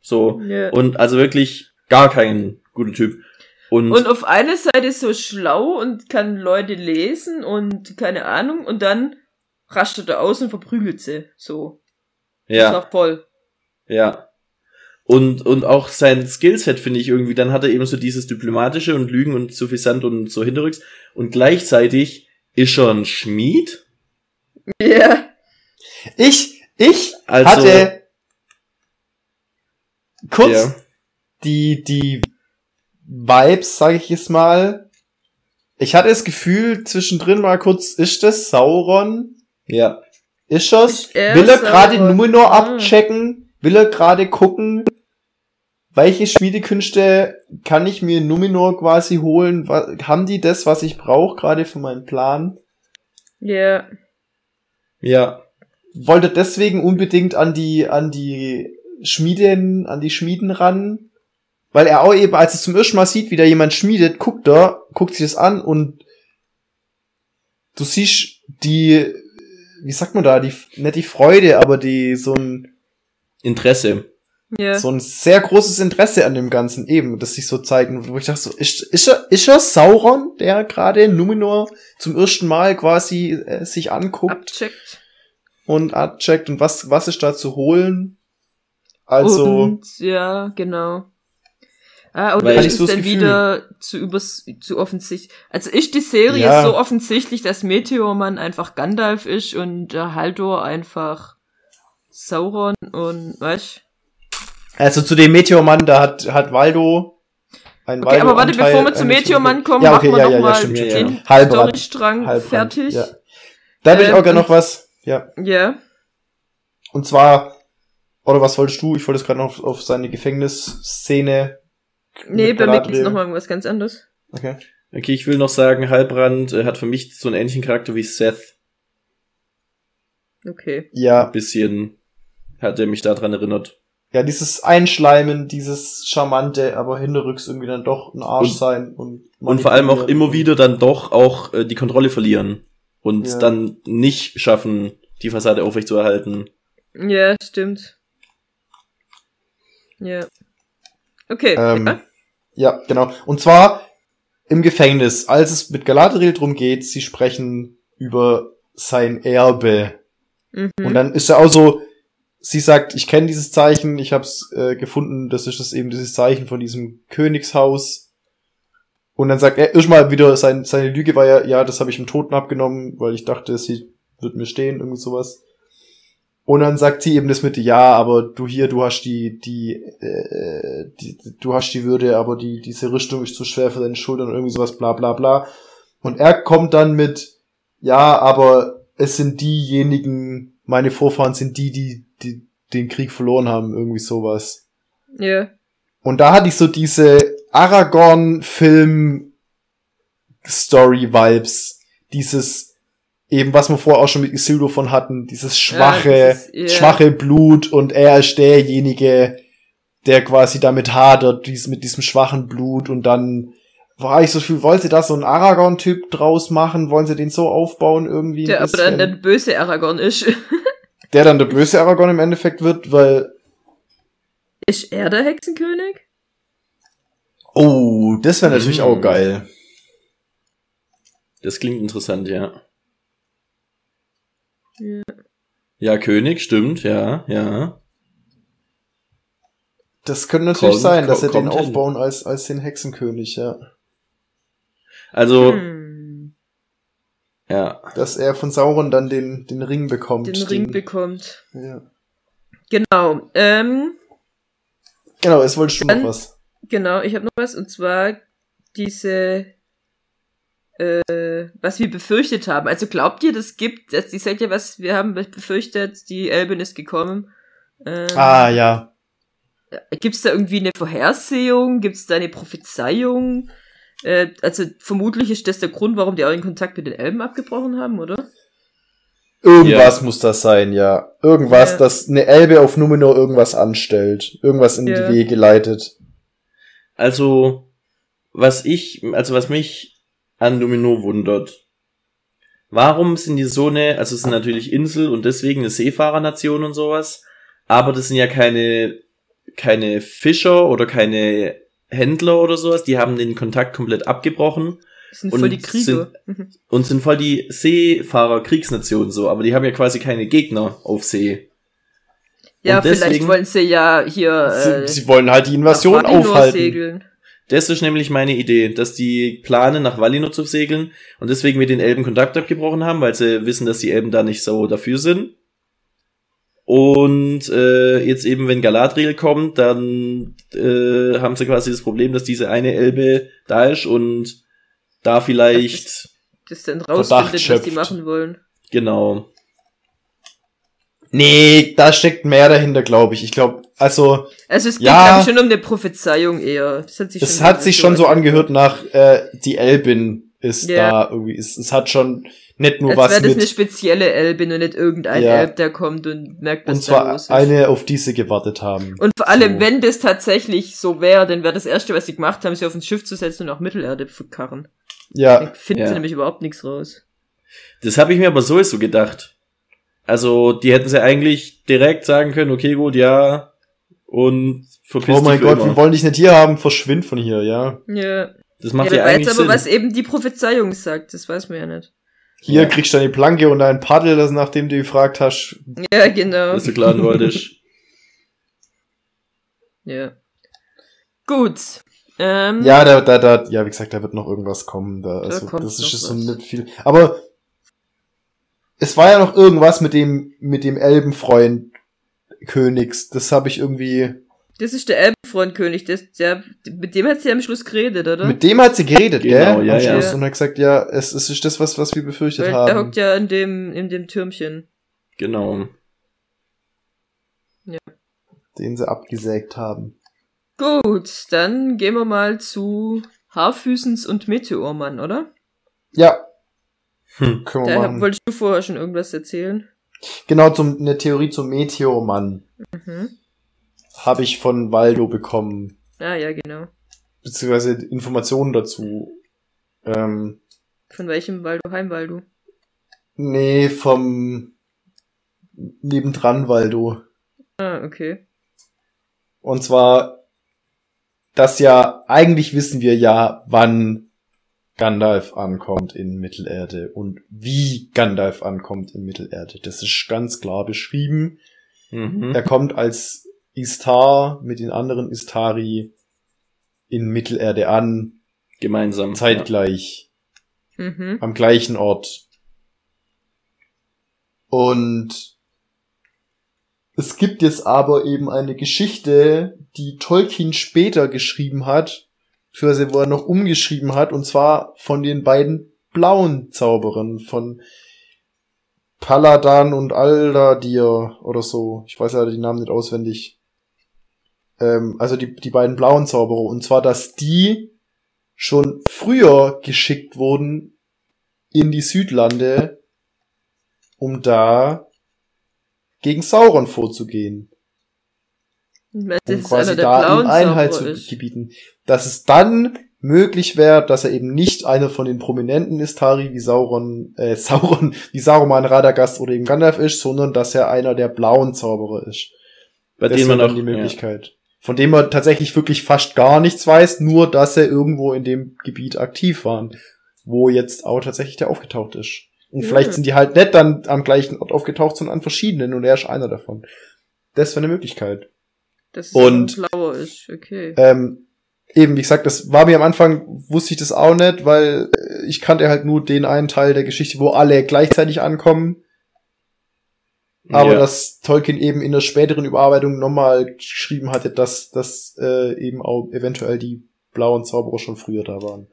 So. Ja. Und also wirklich gar kein guter Typ. Und, Und auf einer Seite so schlau und kann Leute lesen und keine Ahnung und dann rastet er aus und verprügelt sie. So. Das ja, war voll. ja. Und, und auch sein Skillset finde ich irgendwie, dann hat er eben so dieses Diplomatische und Lügen und Suffisant und so hinterrücks. Und gleichzeitig ist er ein Schmied. Ja. Ich, ich Also- hatte kurz Ja. die, die Vibes, sage ich jetzt mal. Ich hatte das Gefühl, zwischendrin mal kurz, ist das Sauron? Ja. Ist das? Will er gerade nur Ah. abchecken? Will er gerade gucken, welche Schmiedekünste kann ich mir Numenor quasi holen? Haben die das, was ich brauche, gerade für meinen Plan? Ja. Ja. Wollte deswegen unbedingt an die, an die Schmieden, an die Schmieden ran? Weil er auch eben, als er zum ersten Mal sieht, wie da jemand schmiedet, guckt er, guckt sich das an und du siehst die, wie sagt man da, die, nicht die Freude, aber die, so ein, Interesse. Ja. so ein sehr großes Interesse an dem Ganzen eben, das sich so zeigen, wo ich dachte so, ist, ist er, ist er Sauron, der gerade Numenor zum ersten Mal quasi äh, sich anguckt Abcheckt. und abcheckt und was, was ist da zu holen? Also, Und, ja, genau. Ah, oder ist es so dann Gefühl. wieder zu übers, zu offensichtlich? Also ist die Serie Ja. so offensichtlich, dass Meteormann einfach Gandalf ist und Haldor einfach Sauron und, weißt also zu dem Meteormann, da hat, hat Waldo ein Okay, aber warte, Waldo-Anteil, bevor wir zum Meteormann kommen, ja, machen okay, wir ja, noch ja, ja, mal stimmt, den ja. Halbrand, Storystrang Halbrand, fertig. Ja. Da habe ich Ähm, auch gerne noch und- was, ja. Ja. Und zwar, oder was wolltest du? Ich wollte es gerade noch auf, auf seine Gefängnisszene. Nee, bei mir gibt's Galadriel. noch mal irgendwas ganz anderes. Okay. Okay, ich will noch sagen, Halbrand äh, hat für mich so einen ähnlichen Charakter wie Seth. Okay. Ja, Ein bisschen hat er mich daran erinnert. Ja, dieses Einschleimen, dieses charmante, aber hinterrücks irgendwie dann doch ein Arsch Und- sein und Und vor allem auch immer wieder dann doch auch äh, die Kontrolle verlieren. Und Ja. dann nicht schaffen, die Fassade aufrechtzuerhalten. Ja, stimmt. Ja. Okay. Ähm, ja. Ja, genau. Und zwar im Gefängnis, als es mit Galadriel drum geht, sie sprechen über sein Erbe. Mhm. Und dann ist er auch so, sie sagt, ich kenne dieses Zeichen, ich habe es äh, gefunden, das ist das eben dieses Zeichen von diesem Königshaus. Und dann sagt er erstmal wieder, sein, seine Lüge war ja, ja, das habe ich im Toten abgenommen, weil ich dachte, sie wird mir stehen, irgendwie sowas. Und dann sagt sie eben das mit, ja, aber du hier, du hast die, die, äh, die, du hast die Würde, aber die, diese Rüstung ist zu schwer für deine Schultern und irgendwie sowas, bla bla bla. Und er kommt dann mit, ja, aber es sind diejenigen, meine Vorfahren sind die, die, die den Krieg verloren haben, irgendwie sowas. ja. Und da hatte ich so diese Aragorn-Film-Story-Vibes. Dieses, eben was wir vorher auch schon mit Isildur von hatten, dieses schwache, Ja, ist- ja. schwache Blut und er ist derjenige, der quasi damit hadert, dies, mit diesem schwachen Blut und dann war ich so viel, wollte da so ein Aragorn-Typ draus machen, wollen sie den so aufbauen irgendwie? Der aber dann der böse Aragorn ist. der dann der böse Aragorn im Endeffekt wird, weil, ist er der Hexenkönig? oh, das wäre natürlich Mhm. auch geil. Das klingt interessant, ja. Ja. Ja, König, stimmt, ja, ja. Das könnte natürlich Kommt- sein, dass sie kommt den hin. aufbauen als, als den Hexenkönig, ja. Also, Hm. Ja. Dass er von Sauron dann den, den Ring bekommt. Den Ring bekommt. ja. Genau. Ähm, Genau, jetzt wolltest du Dann- noch was. genau, ich habe noch was und zwar diese äh, was wir befürchtet haben. Also glaubt ihr, das gibt, das, die sagt ja was, wir haben befürchtet, die Elbin ist gekommen. Ähm, Ah, ja. Gibt's da irgendwie eine Vorhersehung? Gibt's da eine Prophezeiung? Äh, also vermutlich ist das der Grund, warum die auch den Kontakt mit den Elben abgebrochen haben, oder? Irgendwas muss das sein, ja. Irgendwas, Ja. dass eine Elbe auf Numenor irgendwas anstellt. Irgendwas in Ja. die Wege leitet. Also, was ich, also was mich an Numenor wundert. Warum sind die so eine, also es sind natürlich Insel und deswegen eine Seefahrernation und sowas, aber das sind ja keine, keine Fischer oder keine Händler oder sowas, die haben den Kontakt komplett abgebrochen Das sind Und voll die Krieger. Mhm. und sind voll die Seefahrer-Kriegsnation so, aber die haben ja quasi keine Gegner auf See. Ja, Und vielleicht deswegen- wollen sie ja hier äh, sie, sie wollen halt die Invasion aufhalten. segeln. Das ist nämlich meine Idee, dass die planen, nach Valinor zu segeln und deswegen mit den Elben Kontakt abgebrochen haben, weil sie wissen, dass die Elben da nicht so dafür sind. Und äh, jetzt eben, wenn Galadriel kommt, dann äh, haben sie quasi das Problem, dass diese eine Elbe da ist und da vielleicht, Das dann rausfindet, was die machen wollen. genau. Nee, da steckt mehr dahinter, glaube ich. Ich glaube, also, Also es geht Ja. glaub ich, schon um eine Prophezeiung eher. Das hat sich es schon hat sich schon so angehört nach, äh, die Elbin ist Ja. da irgendwie. Es, es hat schon nicht nur Als was wäre das eine spezielle Elbin und nicht irgendein Ja. Elb, der kommt und merkt, was und da zwar los ist. eine, auf die sie gewartet haben. und vor allem, So. wenn das tatsächlich so wäre, dann wäre das Erste, was sie gemacht haben, sie auf ein Schiff zu setzen und auf Mittelerde zu karren. Ja, Dann finden Ja. sie nämlich überhaupt nichts raus. Das habe ich mir aber sowieso gedacht. Also, die hätten sie eigentlich direkt sagen können, okay, gut, ja, und verpiss oh mein Gott, immer. wir wollen dich nicht hier haben, verschwind von hier, ja. Ja. Das Ja, macht ja, weiß eigentlich aber, Sinn. was eben die Prophezeiung sagt, das weiß man ja nicht. Hier Ja. kriegst du deine Planke und dein Paddel, das nachdem du gefragt hast. Ja, genau. was du klauen wolltest. Ja. Gut. Ähm, Ja, da, da, da, ja, wie gesagt, da wird noch irgendwas kommen. Da, also, kommt das ist so nicht viel. Aber es war ja noch irgendwas mit dem, mit dem Elbenfreund Königs. Das habe ich irgendwie. Das ist der Elbenfreundkönig, das, der, mit dem hat sie am Schluss geredet, oder? Mit dem hat sie geredet, Genau, gell? ja, Am Schluss. ja. Und hat gesagt, ja, es, es ist das, was, was wir befürchtet Weil der haben. hockt ja in dem, in dem Türmchen. Genau. Den sie abgesägt haben. Gut, dann gehen wir mal zu Haarfüßens und Meteormann, oder? Ja. Hm. Können wir Da machen. wolltest du vorher schon irgendwas erzählen. Genau, zum, eine Theorie zum Meteormann Mhm. Habe ich von Waldo bekommen. Ah, ja, genau. Beziehungsweise Informationen dazu. Ähm, Von welchem Waldo? Heimwaldo? nee, vom nebendran Waldo. Ah, okay. Und zwar, dass ja, eigentlich wissen wir ja, wann Gandalf ankommt in Mittelerde und wie Gandalf ankommt in Mittelerde. Das ist ganz klar beschrieben. Mhm. Er kommt als Istar mit den anderen Istari in Mittelerde an, Gemeinsam. zeitgleich, Mhm. am gleichen Ort. Und es gibt jetzt aber eben eine Geschichte, die Tolkien später geschrieben hat, beziehungsweise wo er noch umgeschrieben hat, und zwar von den beiden blauen Zauberern, von Paladan und Aldadir oder so. Ich weiß ja die Namen nicht auswendig. Ähm, also die, die beiden blauen Zauberer. Und zwar, dass die schon früher geschickt wurden in die Südlande, um da gegen Sauron vorzugehen um Das ist quasi da ihm blauen Einhalt zu ist. gebieten. Dass es dann möglich wäre, dass er eben nicht einer von den prominenten Istari wie Sauron, äh, Sauron, wie Saruman, Radagast oder eben Gandalf ist, sondern dass er einer der blauen Zauberer ist. Bei denen man auch, die Möglichkeit. Von dem man tatsächlich wirklich fast gar nichts weiß, nur dass er irgendwo in dem Gebiet aktiv war, wo jetzt auch tatsächlich der aufgetaucht ist. Und Ja. vielleicht sind die halt nicht dann am gleichen Ort aufgetaucht, sondern an verschiedenen und er ist einer davon. Das wäre eine Möglichkeit. Dass Und- blauer ist, okay. Ähm, eben, wie gesagt, das war mir am Anfang, wusste ich das auch nicht, weil äh, ich kannte halt nur den einen Teil der Geschichte, wo alle gleichzeitig ankommen. Aber ja. dass Tolkien eben in der späteren Überarbeitung nochmal geschrieben hatte, dass, dass äh, eben auch eventuell die blauen Zauberer schon früher da waren.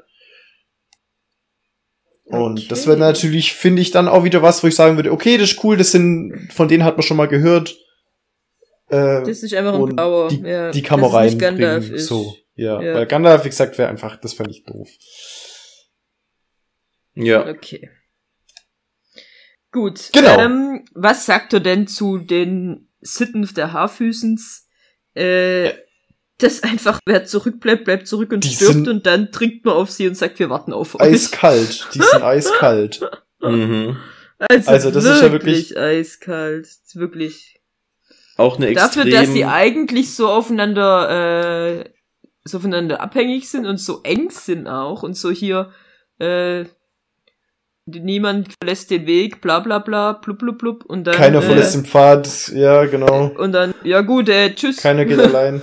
Und Okay. das wäre natürlich, finde ich, dann auch wieder was, wo ich sagen würde, okay, das ist cool, das sind, von denen hat man schon mal gehört. Äh, Das ist einfach ein blauer. die, ja, die kann man reinbringen. So, ja. Ja. Weil Gandalf, wie gesagt, wäre einfach, das fände ich doof. ja. Okay. Gut. Genau. Ähm, was sagt er denn zu den Sitten der Haarfüßens? Äh, dass einfach wer zurückbleibt, bleibt zurück und Die stirbt und dann trinkt man auf sie und sagt, wir warten auf euch. Eiskalt. Die sind eiskalt. Mhm. Also, Also, das ist ja wirklich- eiskalt. Das ist wirklich. Auch eine extrem... Dafür, dass sie eigentlich so aufeinander, äh, so voneinander abhängig sind und so eng sind auch und so hier, äh, niemand verlässt den Weg, bla bla bla, blub blub blub und dann. Keiner äh, verlässt den Pfad. Ja, genau. Und dann, ja gut, äh, tschüss. Keiner geht allein.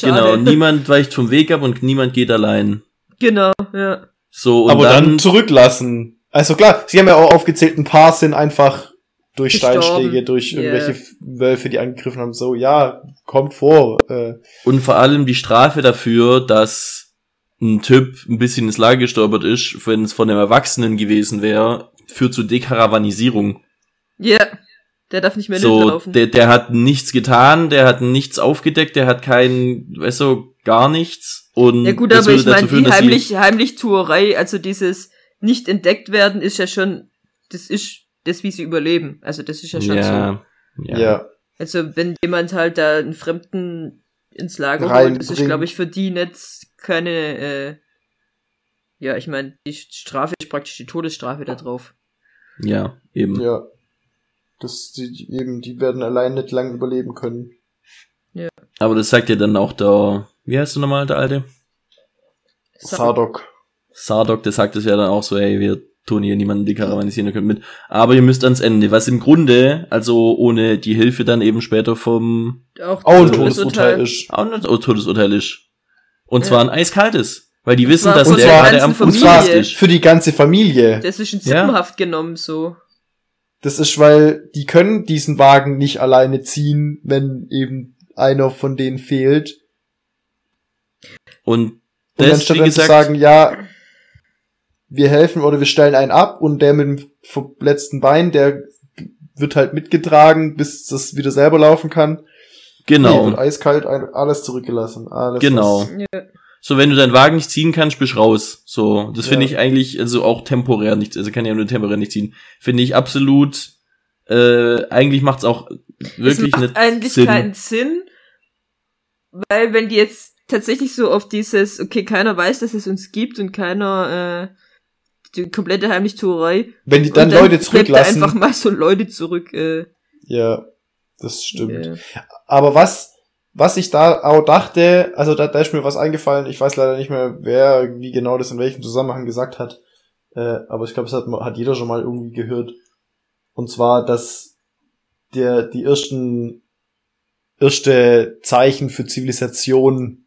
Genau, niemand weicht vom Weg ab und niemand geht allein. Genau, ja. So, und Aber dann, dann, zurücklassen. Also klar, sie haben ja auch aufgezählt, ein paar sind einfach durch Gestorben. Steinschläge, durch Yeah. irgendwelche Wölfe, die angegriffen haben. So, ja, kommt vor. Äh, und vor allem die Strafe dafür, dass ein Typ ein bisschen ins Lager gestolpert ist, wenn es von einem Erwachsenen gewesen wäre, führt zu Dekaravanisierung. Ja. Der darf nicht mehr So, hinterlaufen. der, der hat nichts getan, der hat nichts aufgedeckt, der hat kein, weißt du, gar nichts. Und Ja gut, das aber würde ich meine, dazu führen, die heimlich, heimlich Tuerei, also dieses nicht entdeckt werden, ist ja schon, das ist das, wie sie überleben. Also das ist ja schon so. ja, ja. ja. Also wenn jemand halt da einen Fremden ins Lager holt, das ist, glaube ich, für die nicht keine, äh, ja, ich meine, die Strafe ist praktisch die Todesstrafe da drauf. ja, eben. Ja. Das, die, eben, die werden allein nicht lang überleben können. Aber das sagt ja dann auch der, wie heißt du nochmal, der Alte? Sardok. Sardok, der sagt es ja dann auch so, ey, wir tun hier niemanden dekaravanisieren, ihr könnt mit. Aber ihr müsst ans Ende, was im Grunde, also ohne die Hilfe dann eben später vom, Auch, Auch ein Todesurteil. Ist. auch nicht oh, Todesurteil ist. Und Ja. zwar ein eiskaltes. Weil die Und wissen, dass der gerade am Fuß Und ist. für die ganze Familie. Das ist in Ja. Sippenhaft genommen, so. Das ist, weil die können diesen Wagen nicht alleine ziehen, wenn eben einer von denen fehlt. Und Und das, anstatt wie dann zu gesagt, sagen, ja, wir helfen oder wir stellen einen ab und der mit dem verletzten Bein, der wird halt mitgetragen, bis das wieder selber laufen kann. Nee, genau. wird eiskalt alles zurückgelassen. Alles, Genau. Ja. So, wenn du deinen Wagen nicht ziehen kannst, bist raus. So, das finde Ja. ich eigentlich, also auch temporär nicht, also kann ja nur temporär nicht ziehen. Finde ich absolut, äh, eigentlich macht's auch wirklich es macht nicht eigentlich Sinn. keinen Sinn, weil wenn die jetzt tatsächlich so auf dieses, okay, keiner weiß, dass es uns gibt und keiner, äh, die komplette Heimlichtuerei. Wenn die und dann, Leute bleibt da zurücklassen. einfach mal so Leute zurück, äh, Ja, das stimmt. äh, Aber was, was ich da auch dachte, also da, da ist mir was eingefallen, ich weiß leider nicht mehr, wer wie genau das in welchem Zusammenhang gesagt hat, äh, aber ich glaube, es hat, hat jeder schon mal irgendwie gehört. Und zwar, dass der, die ersten, erste Zeichen für Zivilisation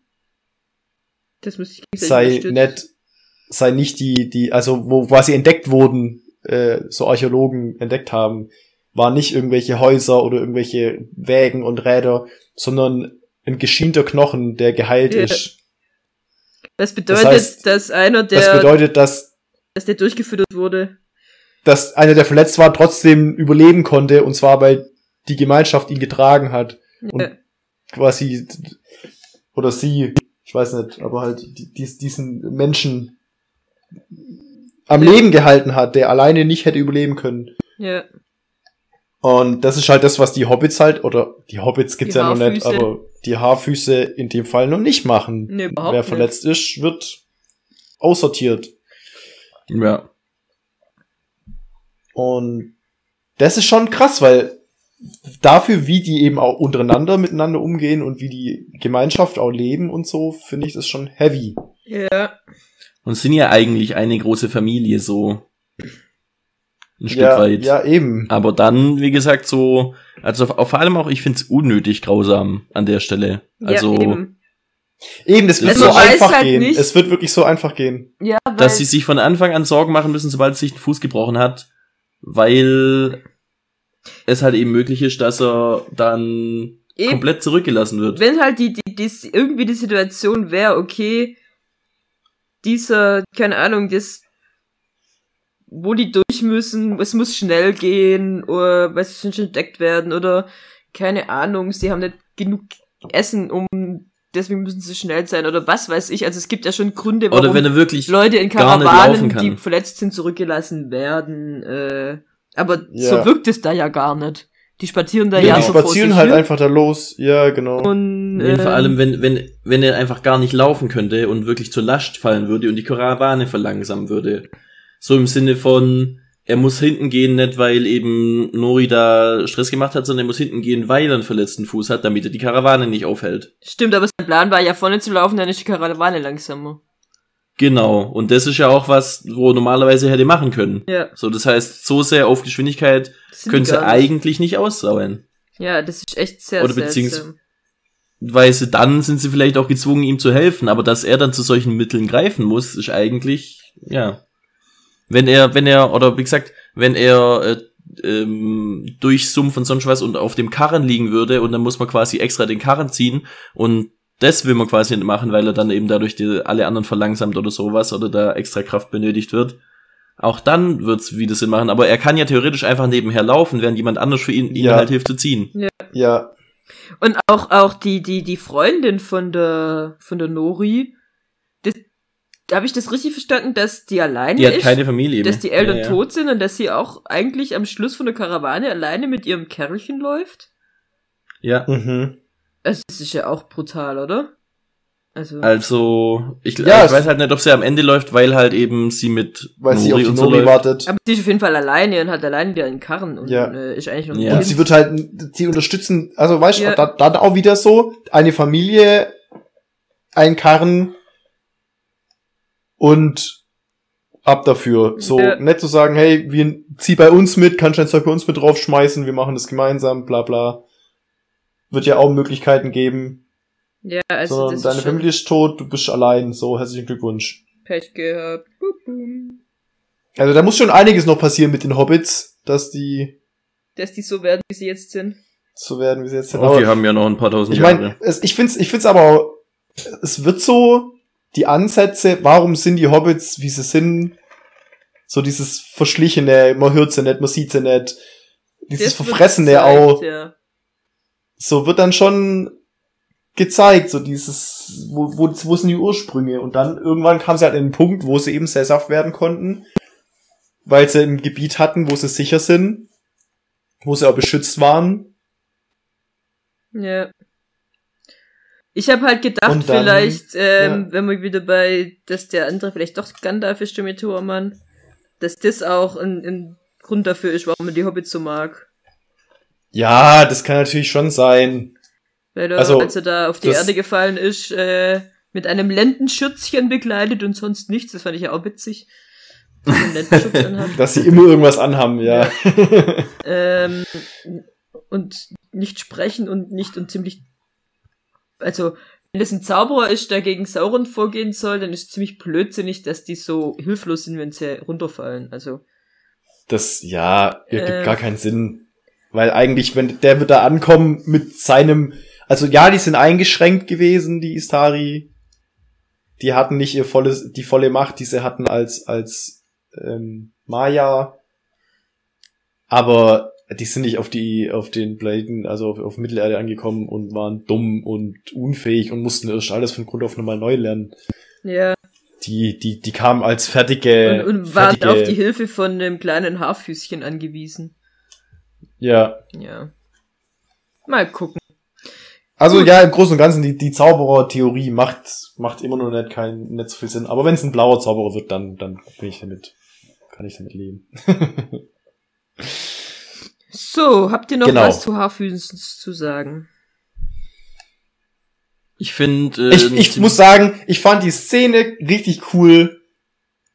das muss ich sei nicht, sei nicht die, die, also wo quasi entdeckt wurden, äh, so Archäologen entdeckt haben, waren nicht irgendwelche Häuser oder irgendwelche Wägen und Räder, sondern ein geschienter Knochen, der geheilt Ja. ist. Das bedeutet, heißt, dass einer, Das der, bedeutet, dass, dass der durchgefüttert wurde. dass einer, der verletzt war, trotzdem überleben konnte, und zwar, weil die Gemeinschaft ihn getragen hat. Und Ja. quasi, oder sie, ich weiß nicht, aber halt die, dies- diesen Menschen am Ja. Leben gehalten hat, der alleine nicht hätte überleben können. ja. Und das ist halt das, was die Hobbits halt, oder die Hobbits gibt's Die ja noch nicht, aber die Haarfüße in dem Fall noch nicht machen. Nee, überhaupt Wer nicht. verletzt ist, wird aussortiert. Ja. Und das ist schon krass, weil dafür, wie die eben auch untereinander miteinander umgehen und wie die Gemeinschaft auch leben und so, finde ich das schon heavy. Ja. Und sind ja eigentlich eine große Familie, so. Ein Stück ja, weit. ja, eben. Aber dann, wie gesagt, so, also vor vor allem auch, ich find's unnötig grausam an der Stelle. Also, ja, eben. Eben, das wird Also so einfach halt gehen. nicht- Es wird wirklich so einfach gehen. Ja, weil, dass sie sich von Anfang an Sorgen machen müssen, sobald sich ein Fuß gebrochen hat, weil es halt eben möglich ist, dass er dann eben, komplett zurückgelassen wird. wenn halt die, die, die irgendwie die Situation wäre, okay, dieser, keine Ahnung, das, wo die durch müssen, es muss schnell gehen, oder was schon entdeckt werden, oder keine Ahnung, sie haben nicht genug Essen, um, deswegen müssen sie schnell sein, oder was weiß ich, also es gibt ja schon Gründe, warum Oder wenn er wirklich Leute in Karawanen, die verletzt sind, zurückgelassen werden, äh, Aber Ja. so wirkt es da ja gar nicht. Die spazieren da Nee, ja die so vor spazieren sich halt hin einfach da los. Ja, genau. Und, Nee, vor ähm, allem, wenn, wenn, wenn er einfach gar nicht laufen könnte und wirklich zur Last fallen würde und die Karawane verlangsamen würde. So im Sinne von, er muss hinten gehen, nicht weil eben Nori da Stress gemacht hat, sondern er muss hinten gehen, weil er einen verletzten Fuß hat, damit er die Karawane nicht aufhält. Stimmt, aber sein Plan war ja vorne zu laufen, dann ist die Karawane langsamer. Genau. Und das ist ja auch was, wo er normalerweise hätte machen können. Ja. So, das heißt, so sehr auf Geschwindigkeit können sie nicht. eigentlich nicht aussauen. Ja, das ist echt sehr Oder seltsam. beziehungs- Weil sie dann sind sie vielleicht auch gezwungen, ihm zu helfen, aber dass er dann zu solchen Mitteln greifen muss, ist eigentlich, ja. Wenn er, wenn er, oder wie gesagt, wenn er äh, ähm, durch Sumpf und sonst was und auf dem Karren liegen würde und dann muss man quasi extra den Karren ziehen und das will man quasi nicht machen, weil er dann eben dadurch die, alle anderen verlangsamt oder sowas oder da extra Kraft benötigt wird. Auch dann wird's wieder Sinn machen, aber er kann ja theoretisch einfach nebenher laufen, während jemand anders für ihn, ihn Ja. halt hilft zu ziehen. Ja, Und auch, auch die, die, die Freundin von der, von der Nori, habe ich das richtig verstanden, dass die alleine Die hat ist? keine Familie dass mehr. die Eltern Ja, ja. tot sind und dass sie auch eigentlich am Schluss von der Karawane alleine mit ihrem Kerlchen läuft? Ja. mhm. Also, das ist ja auch brutal, oder? Also, Also, ich, Ja, ich es- weiß halt nicht, ob sie am Ende läuft, weil halt eben sie mit weil sie auf die und Nori läuft. wartet. aber sie ist auf jeden Fall alleine und hat alleine wieder einen Karren und Ja. äh, ist eigentlich noch ein Ja. Und sie wird halt, sie unterstützen, also weißt du, Ja. da, dann auch wieder so, eine Familie, ein Karren und ab dafür. So, Ja. nett zu sagen, hey, wir zieh bei uns mit, kannst dein Zeug bei uns mit draufschmeißen, wir machen das gemeinsam, bla bla. Wird ja auch Möglichkeiten geben. ja, also Sondern das deine ist schon Familie ist tot, du bist allein, so, herzlichen Glückwunsch. Pech gehabt. Also da muss schon einiges noch passieren mit den Hobbits, dass die Dass die so werden, wie sie jetzt sind. so werden, wie sie jetzt sind. Oh, Aber- die haben ja noch ein paar tausend Ich Jahre. meine, ich find's, ich find's aber auch, es wird so, die Ansätze, warum sind die Hobbits, wie sie sind, so dieses Verschlichene, man hört sie nicht, man sieht sie nicht, dieses Das Verfressene auch, Ja. so wird dann schon gezeigt, so dieses, wo, wo, wo sind die Ursprünge? Und dann irgendwann kam sie halt in den Punkt, wo sie eben sesshaft werden konnten, weil sie ein Gebiet hatten, wo sie sicher sind, wo sie auch beschützt waren. Ja. Ich habe halt gedacht, dann- vielleicht, ähm, ja. wenn wir wieder bei, dass der andere vielleicht doch Gandalf ist, der Meteormann, dass das auch ein, ein Grund dafür ist, warum man die Hobbits so mag. Ja, das kann natürlich schon sein. Weil er, Also, als er da auf die Erde gefallen ist, äh, mit einem Lendenschürzchen bekleidet und sonst nichts, das fand ich ja auch witzig. Dass sie immer irgendwas anhaben, ja. ähm, und nicht sprechen und nicht und ziemlich, also wenn das ein Zauberer ist, der gegen Sauron vorgehen soll, dann ist es ziemlich blödsinnig, dass die so hilflos sind, wenn sie runterfallen. Also Das, ja, ergibt Äh. gar keinen Sinn. Weil eigentlich, wenn der wird da ankommen mit seinem, also ja, die sind eingeschränkt gewesen, die Istari. Die hatten nicht ihr volles, die volle Macht, die sie hatten als, als ähm, Maya. Aber die sind nicht auf die, auf den Planeten, also auf, auf Mittelerde angekommen und waren dumm und unfähig und mussten erst alles von Grund auf nochmal neu lernen. ja, Die, die, die kamen als fertige, und, und waren auf die Hilfe von einem kleinen Haarfüßchen angewiesen. ja, Ja. Mal gucken. Also ja, im Großen und Ganzen, die, die Zauberer-Theorie macht, macht immer noch nicht, kein, nicht so viel Sinn. Aber wenn es ein blauer Zauberer wird, dann, dann bin ich damit, kann ich damit leben. So, habt ihr noch Genau. was zu Haarfüßen zu sagen? Ich finde, äh, ich ich muss sagen, ich fand die Szene richtig cool,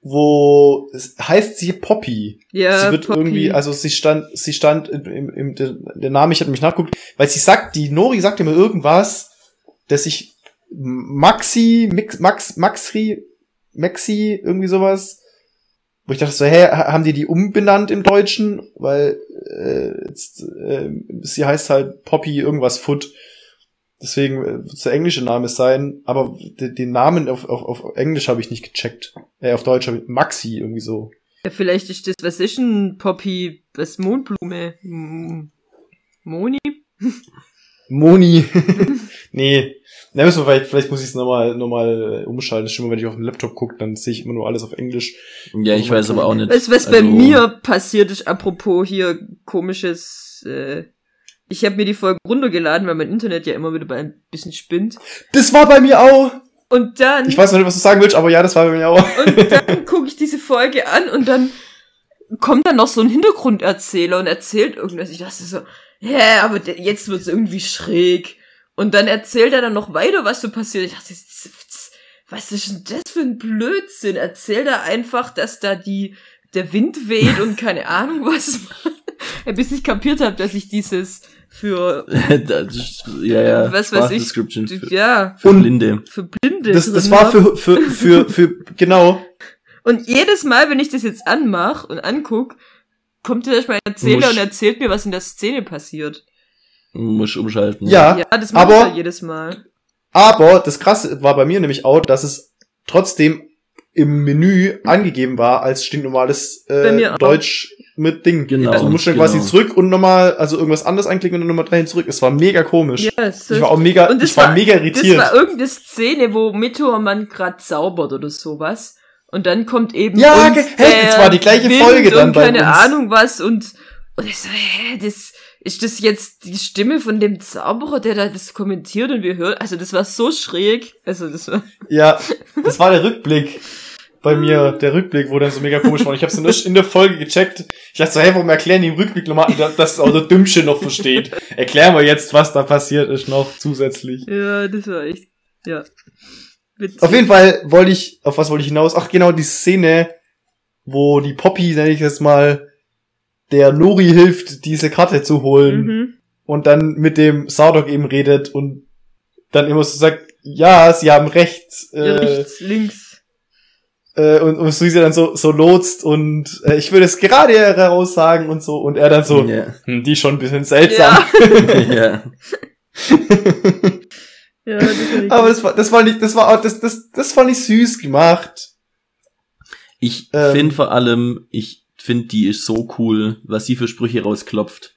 wo es heißt sie Poppy. Ja, sie wird Poppy. irgendwie, also sie stand, sie stand im, im, im der, Name, ich hatte mich nachguckt, weil sie sagt, die Nori sagt immer irgendwas, dass ich Maxi, Mix, Max, Maxri, Maxi, irgendwie sowas. Wo ich dachte so, hä, ha- haben die die umbenannt im Deutschen? Weil äh, jetzt, äh, sie heißt halt Poppy irgendwas Foot. Deswegen äh, wird der englische Name sein, aber de- den Namen auf, auf, auf Englisch habe ich nicht gecheckt. Äh, auf Deutsch habe ich Maxi irgendwie so. Ja, vielleicht ist das, was ist ein Poppy, was Mondblume? Moni? Moni. nee. Na, müssen wir vielleicht, vielleicht muss ich es nochmal noch mal umschalten. Das mal, wenn ich auf den Laptop gucke, dann sehe ich immer nur alles auf Englisch. Ja, ich weiß aber auch nicht. Weißt du, was bei Also, mir passiert ist, apropos hier komisches, äh, ich habe mir die Folge runtergeladen, weil mein Internet ja immer wieder bei ein bisschen spinnt. Das war bei mir auch. Und dann, Ich weiß noch nicht, was du sagen willst, aber ja, das war bei mir auch. und dann gucke ich diese Folge an und dann kommt dann noch so ein Hintergrunderzähler und erzählt irgendwas. Ich dachte so, hä, aber jetzt wird's irgendwie schräg. Und dann erzählt er dann noch weiter, was so passiert. Ich dachte, was ist denn das für ein Blödsinn? Erzählt er einfach, dass da die, der Wind weht und keine Ahnung was. Bis ich kapiert habe, dass ich dieses für, das ja, ja. was weiß ich, Für, ja, für Blinde. für Blinde. Das, das war für, für, für, für, genau. Und jedes Mal, wenn ich das jetzt anmache und anguck, kommt der mein Erzähler Muss- und erzählt mir, was in der Szene passiert. Muss umschalten. Ja, Ja, das macht aber- er jedes Mal. aber das krasse war bei mir nämlich auch, dass es trotzdem im Menü angegeben war als stinknormales äh. Deutsch mit Ding. Genau, Also du musst dann genau. quasi zurück und nochmal, also irgendwas anderes anklicken und dann nochmal dahin zurück. Es war mega komisch. Ja, so ich war auch mega, Und das ich war, war- mega das irritiert. war irgendeine Szene, wo Meteormann grad zaubert oder sowas. Und dann kommt eben Ja, uns hey, das der war die gleiche Folge dann und bei keine uns. Ahnung was und und ich so, hä, das ist das jetzt die Stimme von dem Zauberer, der da das kommentiert und wir hören, also das war so schräg, also das war Ja, das war der Rückblick bei mir, der Rückblick, wo dann so mega komisch war. Ich habe es nur in der Folge gecheckt. Ich dachte so, hey, warum erklären die im Rückblick nochmal, dass das auch der Dümmste noch versteht? Erklären wir jetzt, was da passiert ist noch zusätzlich. ja, das war echt ja. Witzig. Auf jeden Fall wollte ich, auf was wollte ich hinaus? Ach genau, die Szene, wo die Poppy, nenne ich es mal, der Nori hilft, diese Karte zu holen Mhm. und dann mit dem Sardok eben redet und dann immer so sagt, ja, sie haben recht, Ja, äh, rechts, links. äh, und, und Susi dann so, so lotst und äh, ich würde es gerade heraus sagen und so und er dann so, Ja. hm, die ist schon ein bisschen seltsam. ja. Ja. Aber das war, das war nicht, das war, auch- das, das, das fand ich süß gemacht. Ich Ähm. finde vor allem, ich finde, die ist so cool, was sie für Sprüche rausklopft.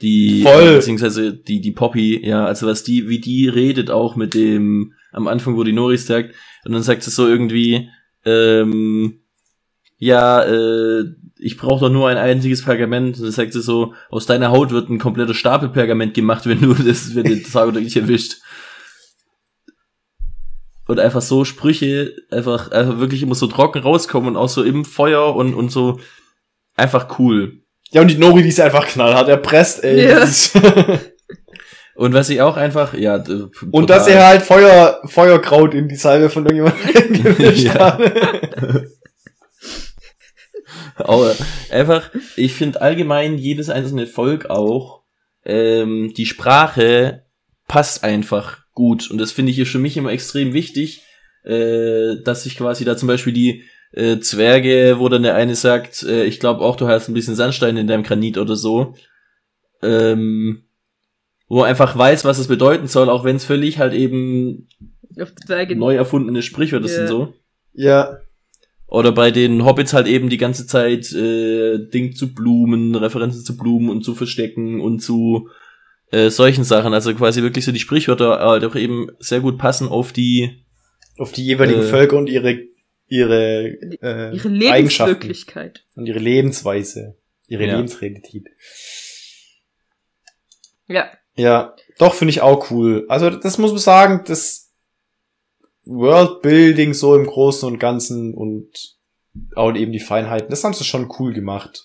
Die, Voll. beziehungsweise die, die Poppy, ja, also was die, wie die redet auch mit dem, am Anfang, wo die Noris sagt, und dann sagt sie so irgendwie, ähm, ja, äh, ich brauche doch nur ein einziges Pergament. Und dann sagt sie so, aus deiner Haut wird ein kompletter Stapel Pergament gemacht, wenn du das, wenn du das Tag oder nicht erwischt. Und einfach so Sprüche, einfach, einfach wirklich immer so trocken rauskommen und auch so im Feuer und, und so einfach cool. Ja, und die Nori, die ist einfach knallhart erpresst, ey. Ja. Und was ich auch einfach, ja, d- Und dass er halt Feuer, Feuerkraut in die Salbe von irgendjemandem gemischt hat. Aber einfach, ich finde allgemein jedes einzelne Volk auch, ähm, die Sprache passt einfach gut. Und das finde ich ist für mich immer extrem wichtig, äh, dass sich quasi da zum Beispiel die äh, Zwerge, wo dann der eine sagt, äh, ich glaube auch, du hast ein bisschen Sandstein in deinem Granit oder so, ähm, wo er einfach weiß, was es bedeuten soll, auch wenn es völlig halt eben neu erfundene Sprichwörter Ja. sind so. Ja. Oder bei den Hobbits halt eben die ganze Zeit äh, Ding zu Blumen, Referenzen zu Blumen und zu Verstecken und zu äh, solchen Sachen. Also quasi wirklich so die Sprichwörter halt auch eben sehr gut passen auf die. Auf die jeweiligen Äh. Völker und ihre, ihre, äh, Ihre Eigenschaften. Lebenswirklichkeit. Und ihre Lebensweise. Ihre Ja. Lebensrealität. Ja. Ja, doch, finde ich auch cool. Also, das muss man sagen, das Worldbuilding so im Großen und Ganzen und auch eben die Feinheiten, das haben sie schon cool gemacht.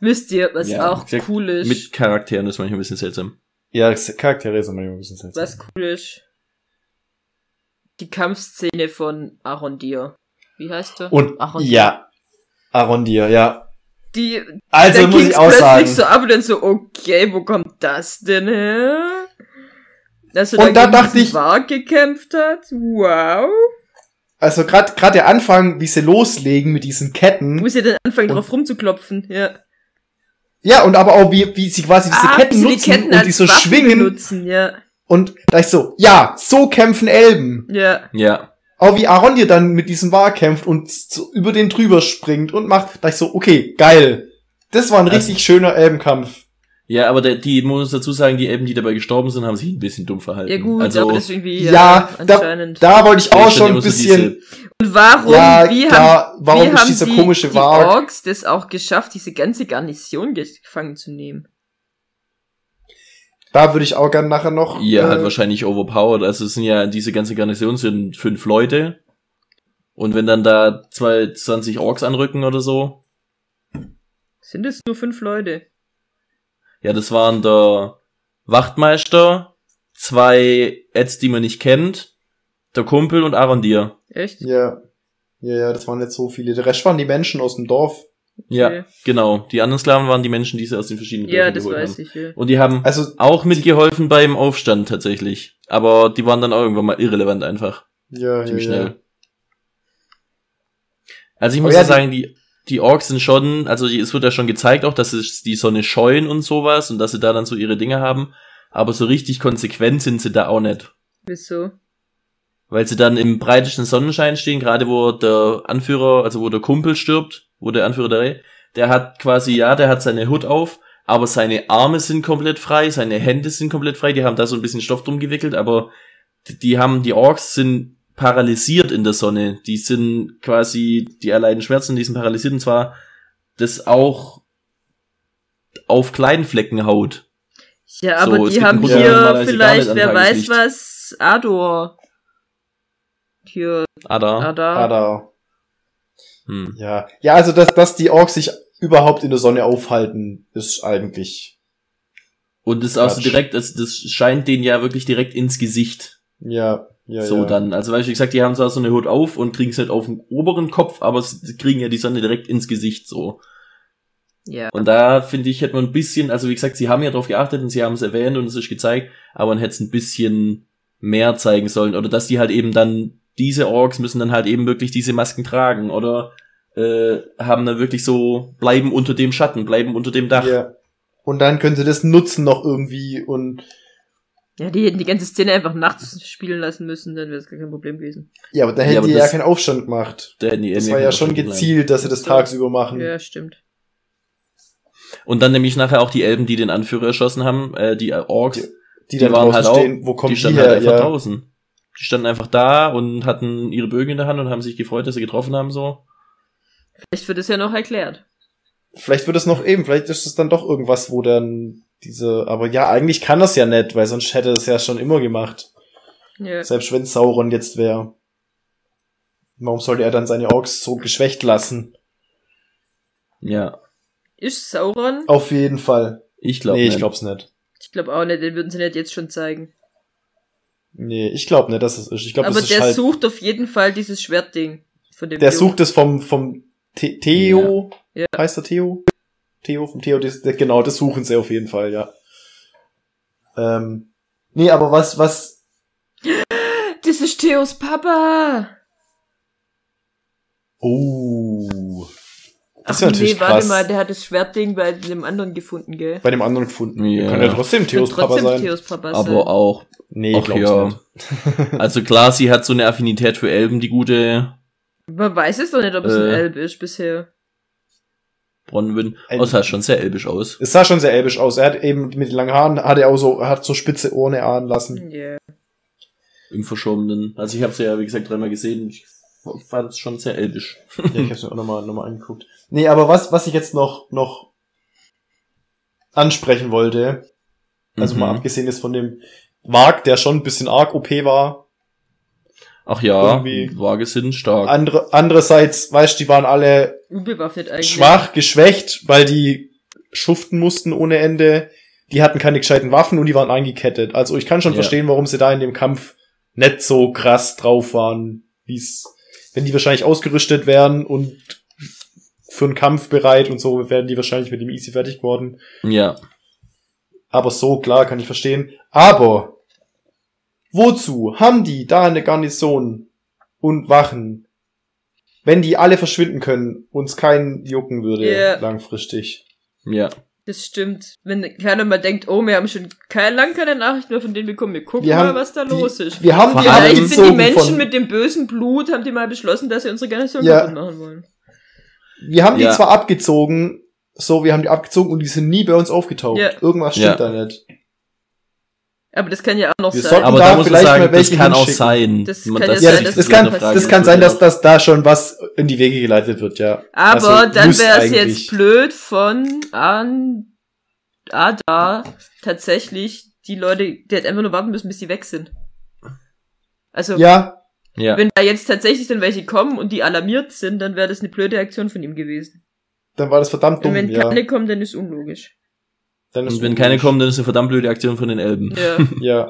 Wisst ihr, was Ja, auch sehr- cool ist? Mit Charakteren ist manchmal ein bisschen seltsam. Ja, das Charaktere sind manchmal ein bisschen seltsam. was cool ist? Die Kampfszene von Arondir. Wie heißt der? Und, Arondir. ja, Arondir, ja. Die, Also da muss ich auch plötzlich sagen. so ab und dann so, okay, wo kommt das denn her? Dass er Und da dachte ich- Wag gekämpft hat. Wow. Also gerade gerade der Anfang, wie sie loslegen mit diesen Ketten. Muss ja dann anfangen, drauf rumzuklopfen, ja. Ja, und aber auch wie, wie sie quasi diese Ah, Ketten nutzen und die so Waffen schwingen. benutzen, ja. Und da ich so, ja, so kämpfen Elben. Ja. Ja. Auch wie Arondir dann mit diesem War kämpft und so über den drüber springt und macht, da ich so, okay, geil. Das war ein Also- richtig schöner Elbenkampf. Ja, aber der, die muss dazu sagen, die Elben, die dabei gestorben sind, haben sich ein bisschen dumm verhalten. Ja gut, also, aber das ist irgendwie Ja, äh, da, anscheinend. da wollte ich auch schon ein bisschen, Und warum, Ja, wie haben, warum wie ist haben dieser die, komische die Orks das auch geschafft, diese ganze Garnison gefangen zu nehmen? da würde ich auch gerne nachher noch, Ja, äh, halt wahrscheinlich overpowered. Also es sind ja, diese ganze Garnison sind fünf Leute. Und wenn dann da zwei, 20 Orks anrücken oder so, Sind es nur fünf Leute? Ja, das waren der Wachtmeister, zwei Ads, die man nicht kennt, der Kumpel und Arondir. Echt? ja, ja, ja, das waren nicht so viele. Der Rest waren die Menschen aus dem Dorf. Ja, Okay. genau. Die anderen Sklaven waren die Menschen, die sie aus den verschiedenen Ja, Dörfern das geholt weiß haben. ich, ja. Und die haben Also, auch mitgeholfen beim Aufstand tatsächlich. Aber die waren dann auch irgendwann mal irrelevant einfach. ja, ja, Ziemlich ja. schnell. Also ich muss ja, ja sagen, die, die Orks sind schon, also die, es wird ja schon gezeigt auch, dass sie die Sonne scheuen und sowas und dass sie da dann so ihre Dinge haben. Aber so richtig konsequent sind sie da auch nicht. Wieso? Weil sie dann im breitesten Sonnenschein stehen, gerade wo der Anführer, also wo der Kumpel stirbt, wo der Anführer der der hat quasi, ja, der hat seine Hut auf, aber seine Arme sind komplett frei, seine Hände sind komplett frei, die haben da so ein bisschen Stoff drum gewickelt, aber die, die haben, die Orks sind paralysiert in der Sonne. Die sind quasi, die erleiden Schmerzen, die sind paralysiert und zwar das auch auf kleinen Flecken Haut. Ja, So, aber es die haben Grund, hier ist vielleicht, wer weiß was, Ador. Hier, Ada. Ada. Ah, da. Hm. Ja. Ja, also, dass, dass die Orks sich überhaupt in der Sonne aufhalten, ist eigentlich, Und das ist auch so direkt, das, das scheint denen ja wirklich direkt ins Gesicht. ja, ja, so ja. dann. Also weil ich gesagt, die haben zwar so eine Hut auf und kriegen es halt auf den oberen Kopf, aber sie kriegen ja die Sonne direkt ins Gesicht so. Ja. Und da finde ich, hätte man ein bisschen, also wie gesagt, sie haben ja drauf geachtet und sie haben es erwähnt und es ist gezeigt, aber man hätte es ein bisschen mehr zeigen sollen. Oder dass die halt eben dann, diese Orks müssen dann halt eben wirklich diese Masken tragen oder äh, haben dann wirklich so, bleiben unter dem Schatten, bleiben unter dem Dach. Ja. Und dann können sie das nutzen noch irgendwie und Ja, die hätten die ganze Szene einfach nachts spielen lassen müssen, dann wäre es gar kein Problem gewesen. ja, aber da Ja, hätten aber die ja keinen Aufstand gemacht. Da hätten die Das war ja schon gezielt, dass sie das tagsüber machen. Ja, stimmt. Und dann nämlich nachher auch die Elben, die den Anführer erschossen haben, äh, die Orks, Die, die dann waren halt auch- stehen, wo kommen die die, standen her? halt einfach ja. draußen. Die standen einfach da und hatten ihre Bögen in der Hand und haben sich gefreut, dass sie getroffen haben, so. Vielleicht wird es ja noch erklärt. Vielleicht wird es noch eben, vielleicht ist es dann doch irgendwas, wo dann diese, aber ja, eigentlich kann das ja nicht, weil sonst hätte es ja schon immer gemacht. Ja. Selbst wenn Sauron jetzt wäre. Warum sollte er dann seine Orks so geschwächt lassen? Ja, Ist Sauron? Auf jeden Fall. ich glaube nee, ich nicht. glaub's nicht. Ich glaube auch nicht, den würden sie nicht jetzt schon zeigen. Nee, ich glaub nicht, dass es ist. Ich glaube, Aber das ist der halt, sucht auf jeden Fall dieses Schwertding. Von dem der Jungen. sucht es vom, vom The Theo. Ja. Heißt der Theo? Theo, vom Theo, das, genau, das suchen sie auf jeden Fall, ja. Ähm, nee, aber was, was, Das ist Theos Papa! oh, das ist Ach natürlich nee, warte krass. mal, der hat das Schwertding bei dem anderen gefunden, gell? Bei dem anderen gefunden. Ja. Kann ja trotzdem Theos Wird Papa trotzdem sein. Theos Papa Aber sein. auch, Nee, Ach glaub's ja. nicht. also klar, sie hat so eine Affinität für Elben, die gute Man weiß es doch nicht, ob es ein Äh. Elb ist bisher. Bronwyn. Oh, es sah schon sehr elbisch aus. Es sah schon sehr elbisch aus. Er hat eben mit den langen Haaren, hat er auch so, er hat so spitze Ohren erahnen lassen. Ja. Im Verschobenen. Also ich habe sie ja, wie gesagt, dreimal gesehen. Ich fand es schon sehr elbisch. Ja, ich hab's mir auch nochmal noch mal angeguckt. Nee, aber was, was ich jetzt noch, noch ansprechen wollte, also Mhm. mal abgesehen ist von dem Wag, der schon ein bisschen arg OP war. Ach ja, Irgendwie- Waage sind stark. Andere, andererseits, weißt du, die waren alle Unbewaffnet eigentlich. schwach, geschwächt, weil die schuften mussten ohne Ende. Die hatten keine gescheiten Waffen und die waren eingekettet. Also ich kann schon Ja. verstehen, warum sie da in dem Kampf nicht so krass drauf waren, wie's, wenn die wahrscheinlich ausgerüstet wären und für einen Kampf bereit und so, wären die wahrscheinlich mit dem Easy fertig geworden. Ja. Aber so, klar, kann ich verstehen. Aber, wozu haben die da eine Garnison und Wachen, wenn die alle verschwinden können, uns keinen jucken würde, Ja. langfristig? Ja. Das stimmt. Wenn keiner mal denkt, oh, wir haben schon kein, lang keine Nachrichten mehr von denen bekommen, wir gucken Wir mal, was da die- los ist. Wir haben die Vielleicht sind die abgezogen Menschen von, mit dem bösen Blut, haben die mal beschlossen, dass sie unsere Garnison Ja. kaputt machen wollen. wir haben die Ja. zwar abgezogen so, wir haben die abgezogen und die sind nie bei uns aufgetaucht. Ja. Irgendwas stimmt Ja. da nicht. Aber das kann ja auch noch Wir sein. Aber da da muss ich vielleicht sagen, mal das welche kann auch sein. Das kann ja das- sein, Ja, dass das, das kann, das kann sein, dass, dass da schon was in die Wege geleitet wird, ja. Aber Also, dann wäre es jetzt blöd von an Ada tatsächlich die Leute, die hätten einfach nur warten müssen, bis die weg sind. Also, Ja, Ja. wenn da jetzt tatsächlich dann welche kommen und die alarmiert sind, dann wäre das eine blöde Aktion von ihm gewesen. dann war das verdammt Und dumm, wenn ja. keine kommen, dann ist unlogisch. Dann ist Und wenn keine kommen, dann ist eine verdammt blöde Aktion von den Elben. Ja. Ja.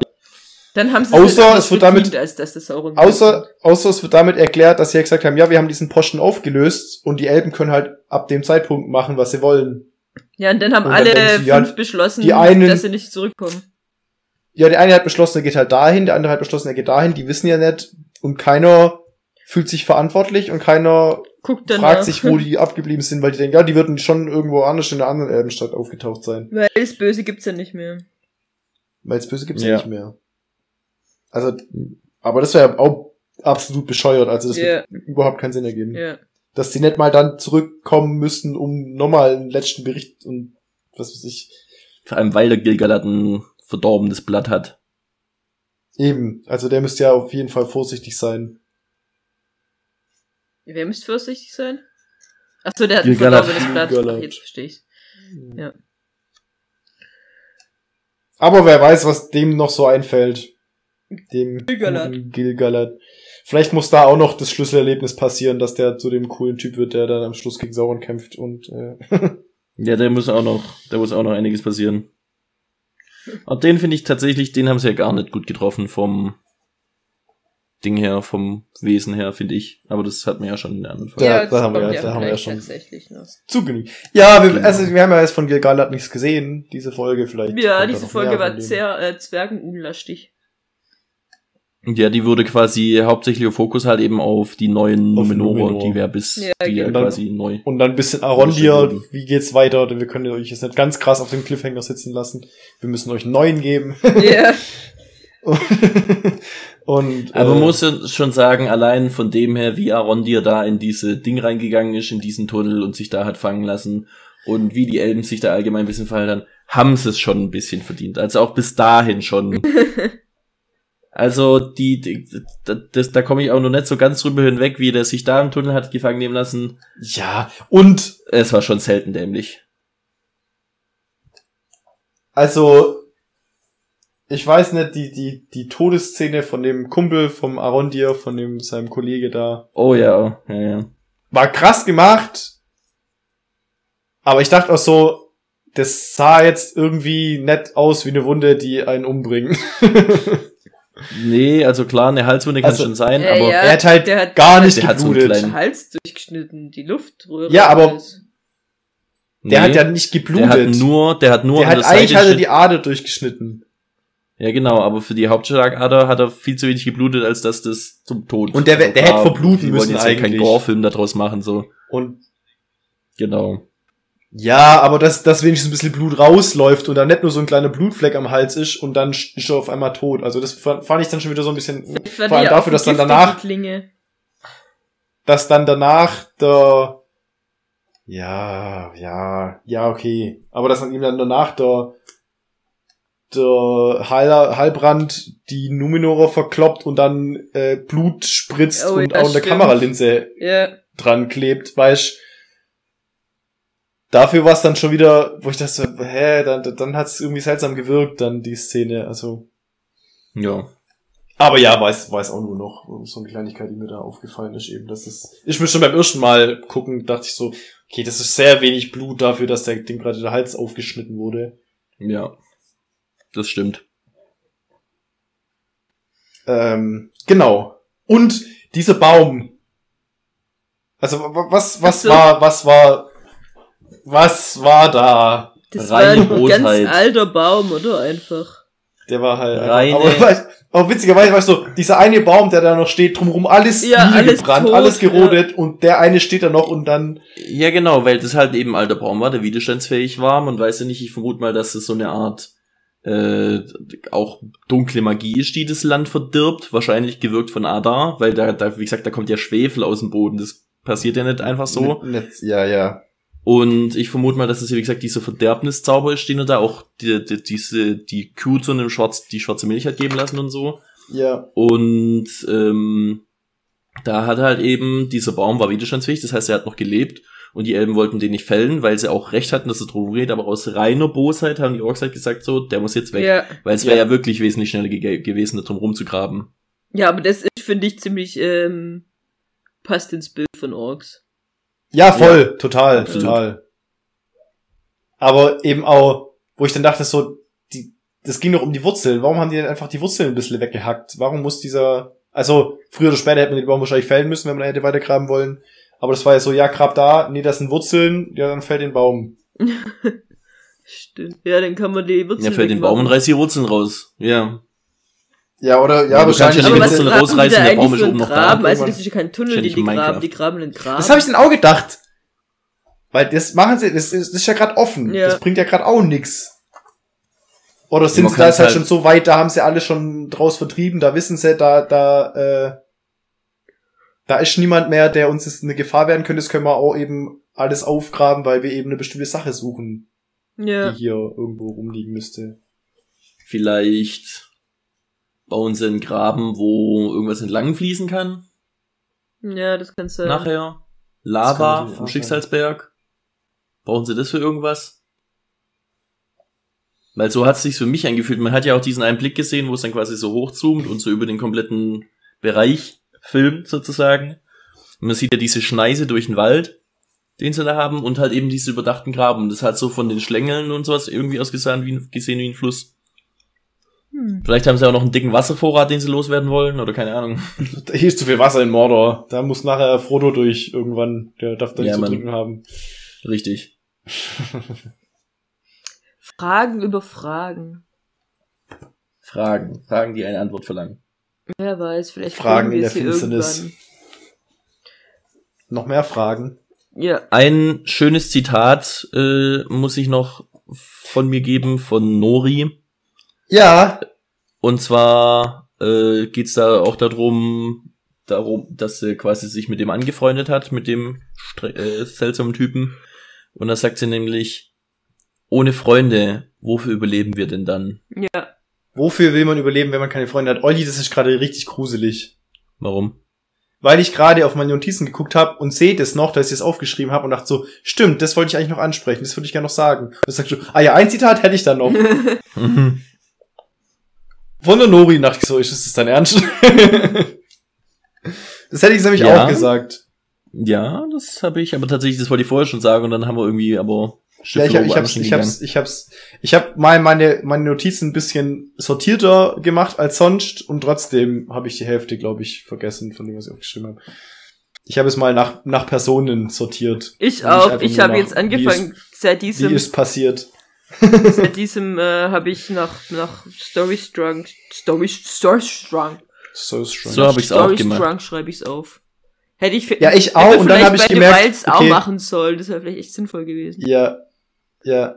Dann haben sie Außer halt es wird damit- als dass das Sauron Außer, außer es wird damit erklärt, dass sie ja gesagt haben, ja, wir haben diesen Posten aufgelöst und die Elben können halt ab dem Zeitpunkt machen, was sie wollen. Ja, und dann haben Und dann alle ja, fünf beschlossen, die einen- dass sie nicht zurückkommen. Ja, der eine hat beschlossen, er geht halt dahin, der andere hat beschlossen, er geht dahin, die wissen ja nicht und keiner fühlt sich verantwortlich und keiner Guckt dann fragt nach. sich, wo die abgeblieben sind, weil die denken, ja, die würden schon irgendwo anders in einer anderen Elbenstadt aufgetaucht sein. Weil das Böse gibt's ja nicht mehr. Weil das Böse gibt's ja. Ja. nicht mehr. Also, aber das wäre auch absolut bescheuert, also das Ja. wird überhaupt keinen Sinn ergeben. Ja. Dass die nicht mal dann zurückkommen müssen, um nochmal einen letzten Bericht und was weiß ich. Vor allem, weil der Gilgalad ein verdorbenes Blatt hat. Eben, also der müsste ja auf jeden Fall vorsichtig sein. Wer müsste vorsichtig sein? Ach so, der hat ein Gilgalad. verdorbenes Blatt. Gilgalad. Ach, jetzt verstehe ich's. Ja. Aber wer weiß, was dem noch so einfällt. Dem Gilgalad. Gilgalad. Vielleicht muss da auch noch das Schlüsselerlebnis passieren, dass der zu dem coolen Typ wird, der dann am Schluss gegen Sauron kämpft und äh, Ja, der muss auch noch, da muss auch noch einiges passieren. Und den finde ich tatsächlich, den haben sie ja gar nicht gut getroffen vom Ding her, vom Wesen her, finde ich. Aber das hat man ja schon in der anderen Folge. Ja, das da haben wir ja- da haben wir ja schon- Tatsächlich noch. zu genug. Ja, wir, Genau. also wir haben ja jetzt von Gilgalad nichts gesehen, diese Folge vielleicht. Ja, diese Folge war sehr äh, zwergenunlastig. Ja, die wurde quasi hauptsächlicher Fokus halt eben auf die neuen Auf Numenore, Numenor. die wäre bis, Ja, die ja genau. quasi neu. Und dann ein bisschen Arondir, Schön. wie geht's weiter? Denn wir können euch jetzt nicht ganz krass auf dem Cliffhanger sitzen lassen. Wir müssen euch einen neuen geben. Ja. Und Aber äh, man muss ja schon sagen, allein von dem her, wie Arondir da in diese Ding reingegangen ist, in diesen Tunnel und sich da hat fangen lassen und wie die Elben sich da allgemein ein bisschen verhalten haben, haben sie es schon ein bisschen verdient. Also auch bis dahin schon. Also die, die das, da komme ich auch noch nicht so ganz drüber hinweg, wie der sich da im Tunnel hat gefangen nehmen lassen. ja, und Es war schon selten dämlich. also ich weiß nicht, die, die, die Todesszene von dem Kumpel vom Arondir, von dem seinem Kollege da, Oh ja, ja, ja. war krass gemacht. Aber ich dachte auch so, das sah jetzt irgendwie nett aus wie eine Wunde, die einen umbringt. Nee, also klar, eine Halswunde kann Also, schon sein, äh, aber ja. er hat halt der hat- gar nicht der hat so einen geblutet. Hals durchgeschnitten, die Luftröhre. Ja, aber- alles. der nee, hat ja nicht geblutet. der hat nur, der hat nur der an hat der eigentlich Seite hat er die Ader durchgeschnitten. Ja, genau, aber für die Hauptschlagader hat er viel zu wenig geblutet, als dass das zum Tod. Und der- der hätte verbluten Die müssen jetzt ja keinen eigentlich. Gore-Film daraus machen, so. Und Genau. ja, aber dass, dass wenigstens ein bisschen Blut rausläuft und dann nicht nur so ein kleiner Blutfleck am Hals ist und dann ist er auf einmal tot. Also das fand ich dann schon wieder so ein bisschen, vor allem dafür, dass dann danach, dass dann danach der, ja, ja, ja, okay. Aber dass dann ihm dann danach der, der Heil, Heilbrand die Numenorer verkloppt und dann äh, Blut spritzt Oh, und ja, auch eine stimmt. Kameralinse Ja. dran klebt, weißt Dafür war es dann schon wieder, wo ich dachte, hä, dann, dann hat es irgendwie seltsam gewirkt, dann die Szene, also. Ja. Aber ja, weiß, weiß auch nur noch, so eine Kleinigkeit, die mir da aufgefallen ist, eben, dass es, ich mir schon beim ersten Mal gucken, dachte ich so, okay, das ist sehr wenig Blut dafür, dass der, dem gerade der Hals aufgeschnitten wurde. Ja. Das stimmt. Ähm, genau. Und dieser Baum. Also, wa- was, was Ach so. war, was war, was war da? Das Reine war ein ganz Bosheit. alter Baum, oder? Einfach. Der war halt. Reine- Aber, aber witzigerweise, weißt du, dieser eine Baum, der da noch steht, drumherum alles Ja, alles niedergebrannt, tot, alles gerodet und der eine steht da noch und dann. Ja, genau, weil das halt eben ein alter Baum war, der widerstandsfähig war. Man weiß ja nicht, ich vermute mal, dass es so eine Art äh, auch dunkle Magie ist, die das Land verdirbt. Wahrscheinlich gewirkt von Adar, weil da, da, wie gesagt, da kommt ja Schwefel aus dem Boden. Das passiert ja nicht einfach so. Netz, ja, ja. Und ich vermute mal, dass es, wie gesagt, dieser Verderbniszauber ist, den er da auch die, die, diese, die Kuh zu einem Schwarz, die schwarze Milch hat geben lassen und so. Ja. Und ähm, da hat halt eben, dieser Baum war widerstandsfähig, das heißt, er hat noch gelebt und die Elben wollten den nicht fällen, weil sie auch recht hatten, dass er drum geht, aber aus reiner Bosheit haben die Orks halt gesagt, so, der muss jetzt weg. Ja. Weil es wäre Ja. ja. wirklich wesentlich schneller ge gewesen, da drum rumzugraben. Ja, aber das ist, finde ich, ziemlich, ähm, passt ins Bild von Orks. Ja, voll, total, absolut. total. Aber eben auch, wo ich dann dachte, so, die, das ging doch um die Wurzeln. Warum haben die denn einfach die Wurzeln ein bisschen weggehackt? Warum muss dieser, also, früher oder später hätte man den Baum wahrscheinlich fällen müssen, wenn man hätte weitergraben wollen. Aber das war ja so, ja, grab da, nee, das sind Wurzeln, ja, dann fällt den Baum. Stimmt. Ja, dann kann man die Wurzeln Ja, fällt den. Baum und reißt die Wurzeln raus. Ja. Ja, oder, ja, Ja, du kannst wahrscheinlich. ja Aber die Wurzeln die rausreißen, der Baum ist oben noch da. Also, Irgendwann. das ist ja kein Tunnel, den die Minecraft. graben. Die graben einen Graben. Das habe ich dann auch gedacht. Weil das machen sie, das ist, das ist ja gerade offen. Ja. Das bringt ja gerade auch nix. Oder sind sie da halt halt- schon so weit, da haben sie alle schon draus vertrieben, da wissen sie, da, da, äh, da ist niemand mehr, der uns jetzt eine Gefahr werden könnte, das können wir auch eben alles aufgraben, weil wir eben eine bestimmte Sache suchen, ja. die hier irgendwo rumliegen müsste. Vielleicht bauen sie einen Graben, wo irgendwas entlang fließen kann. Ja, das kannst du. Nachher. Lava vom. Schicksalsberg. Brauchen sie das für irgendwas? Weil so hat es sich für mich angefühlt. Man hat ja auch diesen einen Blick gesehen, wo es dann quasi so hochzoomt und so über den kompletten Bereich filmt sozusagen. Und man sieht ja diese Schneise durch den Wald, den sie da haben, und halt eben diese überdachten Graben. Und das hat so von den Schlängeln und sowas irgendwie ausgesehen wie ein, gesehen wie ein Fluss. Hm. Vielleicht haben sie auch noch einen dicken Wasservorrat, den sie loswerden wollen, oder keine Ahnung. Hier ist zu viel Wasser in Mordor. Da muss nachher Frodo durch irgendwann. Der darf da nicht Ja, zu Mann. trinken haben. Richtig. Fragen über Fragen. Fragen. Fragen, die eine Antwort verlangen. Wer weiß, vielleicht Fragen in der Finsternis. irgendwann. Noch mehr Fragen? Ja. Ein schönes Zitat äh, muss ich noch von mir geben, von Nori. Ja. Und zwar äh, geht's da auch darum, darum, dass sie quasi sich mit dem angefreundet hat, mit dem stre- äh, seltsamen Typen. Und da sagt sie nämlich, ohne Freunde, wofür überleben wir denn dann? Ja. Wofür will man überleben, wenn man keine Freunde hat? Olli, das ist gerade richtig gruselig. Warum? Weil ich gerade auf meine Notizen geguckt habe und sehe das noch, dass ich das aufgeschrieben habe und dachte so, stimmt, das wollte ich eigentlich noch ansprechen, das würde ich gerne noch sagen. Und sagst du, ah ja, ein Zitat hätte ich dann noch. Von der Nori dachte ich so, ist das dein Ernst? das hätte ich nämlich Ja. auch gesagt. Ja, das habe ich, aber tatsächlich, das wollte ich vorher schon sagen und dann haben wir irgendwie aber Ja, ich, ich hab's, ich hab's, ich hab's, ich hab mal meine, meine Notizen ein bisschen sortierter gemacht als sonst und trotzdem habe ich die Hälfte, glaube ich, vergessen von dem, was ich aufgeschrieben habe. Ich habe es mal nach, nach Personen sortiert. Ich auch. Ich habe jetzt angefangen, seit Wie ist, diesem, wie ist passiert? seit diesem, äh, habe ich nach, nach Story Strong, Story, Story Strong, So. So hab ich's auch Story gemacht. Strong schreibe ich's auf. Hätte ich, Ja, ich hätte auch, und dann vielleicht hab ich gemerkt, Wilds auch okay. machen sollen. Das wäre vielleicht echt sinnvoll gewesen. Ja, ja.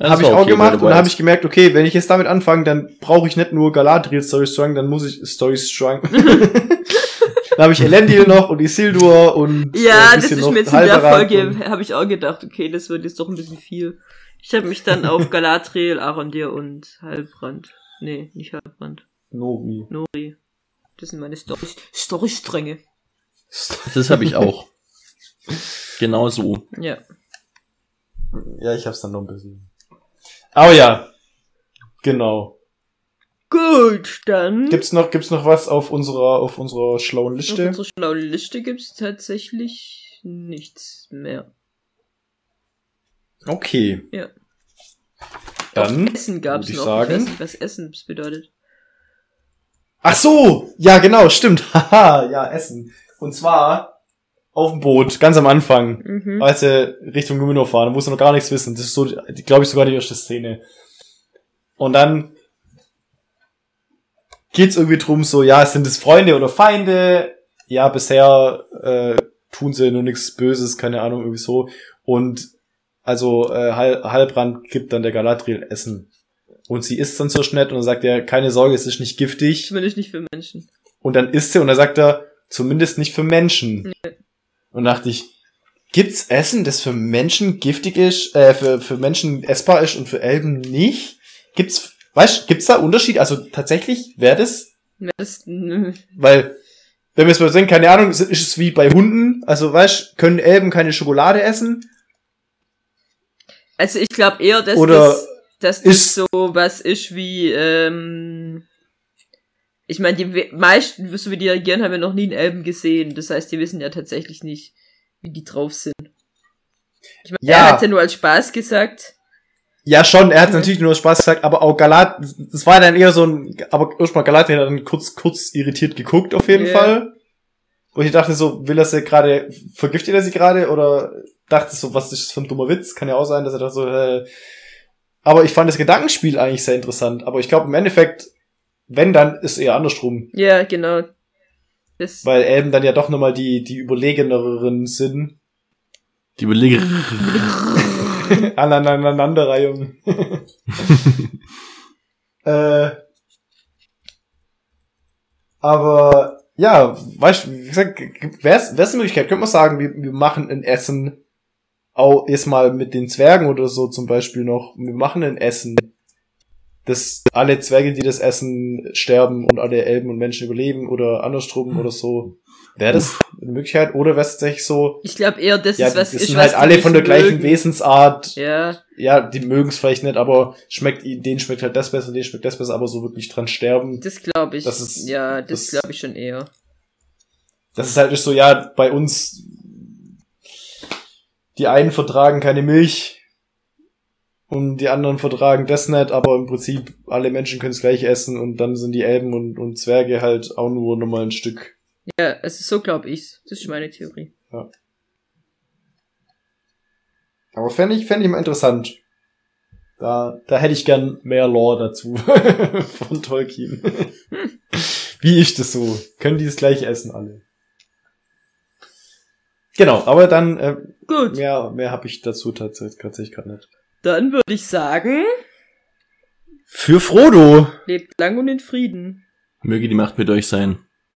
Habe ich war auch okay gemacht und habe ich gemerkt, okay, wenn ich jetzt damit anfange, dann brauche ich nicht nur Galadriel Story Strong, dann muss ich Story Strong. dann habe ich Elendil noch und Isildur und äh, Ja, ein das ist mir jetzt in der Folge, habe ich auch gedacht, okay, das wird jetzt doch ein bisschen viel. Ich habe mich dann auf Galadriel, Arondir und Halbrand. Nee, nicht Halbrand. Nori. Nori. Das sind meine Story, Storystränge. Das habe ich auch. genau so. Ja. Ja, ich hab's dann noch ein bisschen. Aber ja, genau. Gut, dann. Gibt's noch, gibt's noch was auf unserer, auf unserer schlauen auf Liste? unserer schlauen Liste gibt's tatsächlich nichts mehr. Okay. Ja. Dann. Essen gab's ich noch. sagen- Ich weiß nicht, was Essen bedeutet. Ach so, ja genau, stimmt. Haha, ja, Essen. Und zwar auf dem Boot, ganz am Anfang, Mhm. als sie Richtung Numenor fahren, da musst du noch gar nichts wissen. Das ist so, glaube ich, sogar die erste Szene. Und dann geht's irgendwie drum, so, ja, sind es Freunde oder Feinde? Ja, bisher äh, tun sie nur nichts Böses, keine Ahnung, irgendwie so. Und also äh, Hal Halbrand gibt dann der Galadriel Essen. Und sie isst dann so schnell und dann sagt er, keine Sorge, es ist nicht giftig. Zumindest nicht für Menschen. Und dann isst sie und dann sagt er, zumindest nicht für Menschen. Und dachte ich, Gibt's Essen, das für Menschen giftig ist, äh, für, für Menschen essbar ist und für Elben nicht? Gibt's, weißt, gibt's da Unterschied? Also tatsächlich wäre das, das, nö. weil, wenn wir es mal sehen, keine Ahnung, ist ist es wie bei Hunden, also weißt, können Elben keine Schokolade essen? also ich glaube eher, dass Oder das, dass das ist- so was ist wie, ähm, ich meine, die meisten, so wie die reagieren, haben ja noch nie einen Elben gesehen. Das heißt, die wissen ja tatsächlich nicht, wie die drauf sind. Ich meine, Ja. er hat ja nur als Spaß gesagt. Ja, schon, er hat natürlich nur Spaß gesagt, aber auch Galat, das war dann eher so ein, aber erstmal Galat hat dann kurz, kurz irritiert geguckt auf jeden Ja. Fall. Und ich dachte so, will er sie gerade, vergiftet er sie gerade oder dachte so, was ist das für ein dummer Witz? Kann ja auch sein, dass er da so, äh, aber ich fand das Gedankenspiel eigentlich sehr interessant, aber ich glaube im Endeffekt, wenn dann, ist eher andersrum, Ja, genau. Das, weil Elben dann ja doch nochmal die, die überlegeneren sind. Die Belege. Aneinanderreihung. äh, aber ja, weißt du, wie gesagt, wäre es eine Möglichkeit, könnte man sagen, wir, wir machen ein Essen auch erstmal mit den Zwergen oder so zum Beispiel noch, wir machen ein Essen, dass alle Zwerge, die das essen, sterben und alle Elben und Menschen überleben oder andersrum oder so. Wäre das eine Möglichkeit? Oder wäre es tatsächlich so, ich glaube eher, das ja, ist was das ist, sind halt alle von der gleichen mögen. Wesensart. Ja, Ja, die mögen es vielleicht nicht, aber schmeckt denen schmeckt halt das besser, denen schmeckt das besser, aber so wirklich dran sterben. das glaube ich. Das ist- ja, das, das- glaube ich schon eher. Das ist halt nicht so, ja, bei uns, die einen vertragen keine Milch und die anderen vertragen das nicht, aber im Prinzip alle Menschen können es gleich essen und dann sind die Elben und, und Zwerge halt auch nur nochmal ein Stück. Ja, also so glaube ich's. Das ist meine Theorie. Aber fände ich, fände ich mal interessant. Da, da hätte ich gern mehr Lore dazu von Tolkien. Wie ist das so? Können die das gleiche essen alle? Genau, aber dann äh, Gut, mehr, mehr habe ich dazu tatsächlich, tatsächlich gerade nicht. Dann würde ich sagen, Für Frodo. lebt lang und in Frieden. Möge die Macht mit euch sein.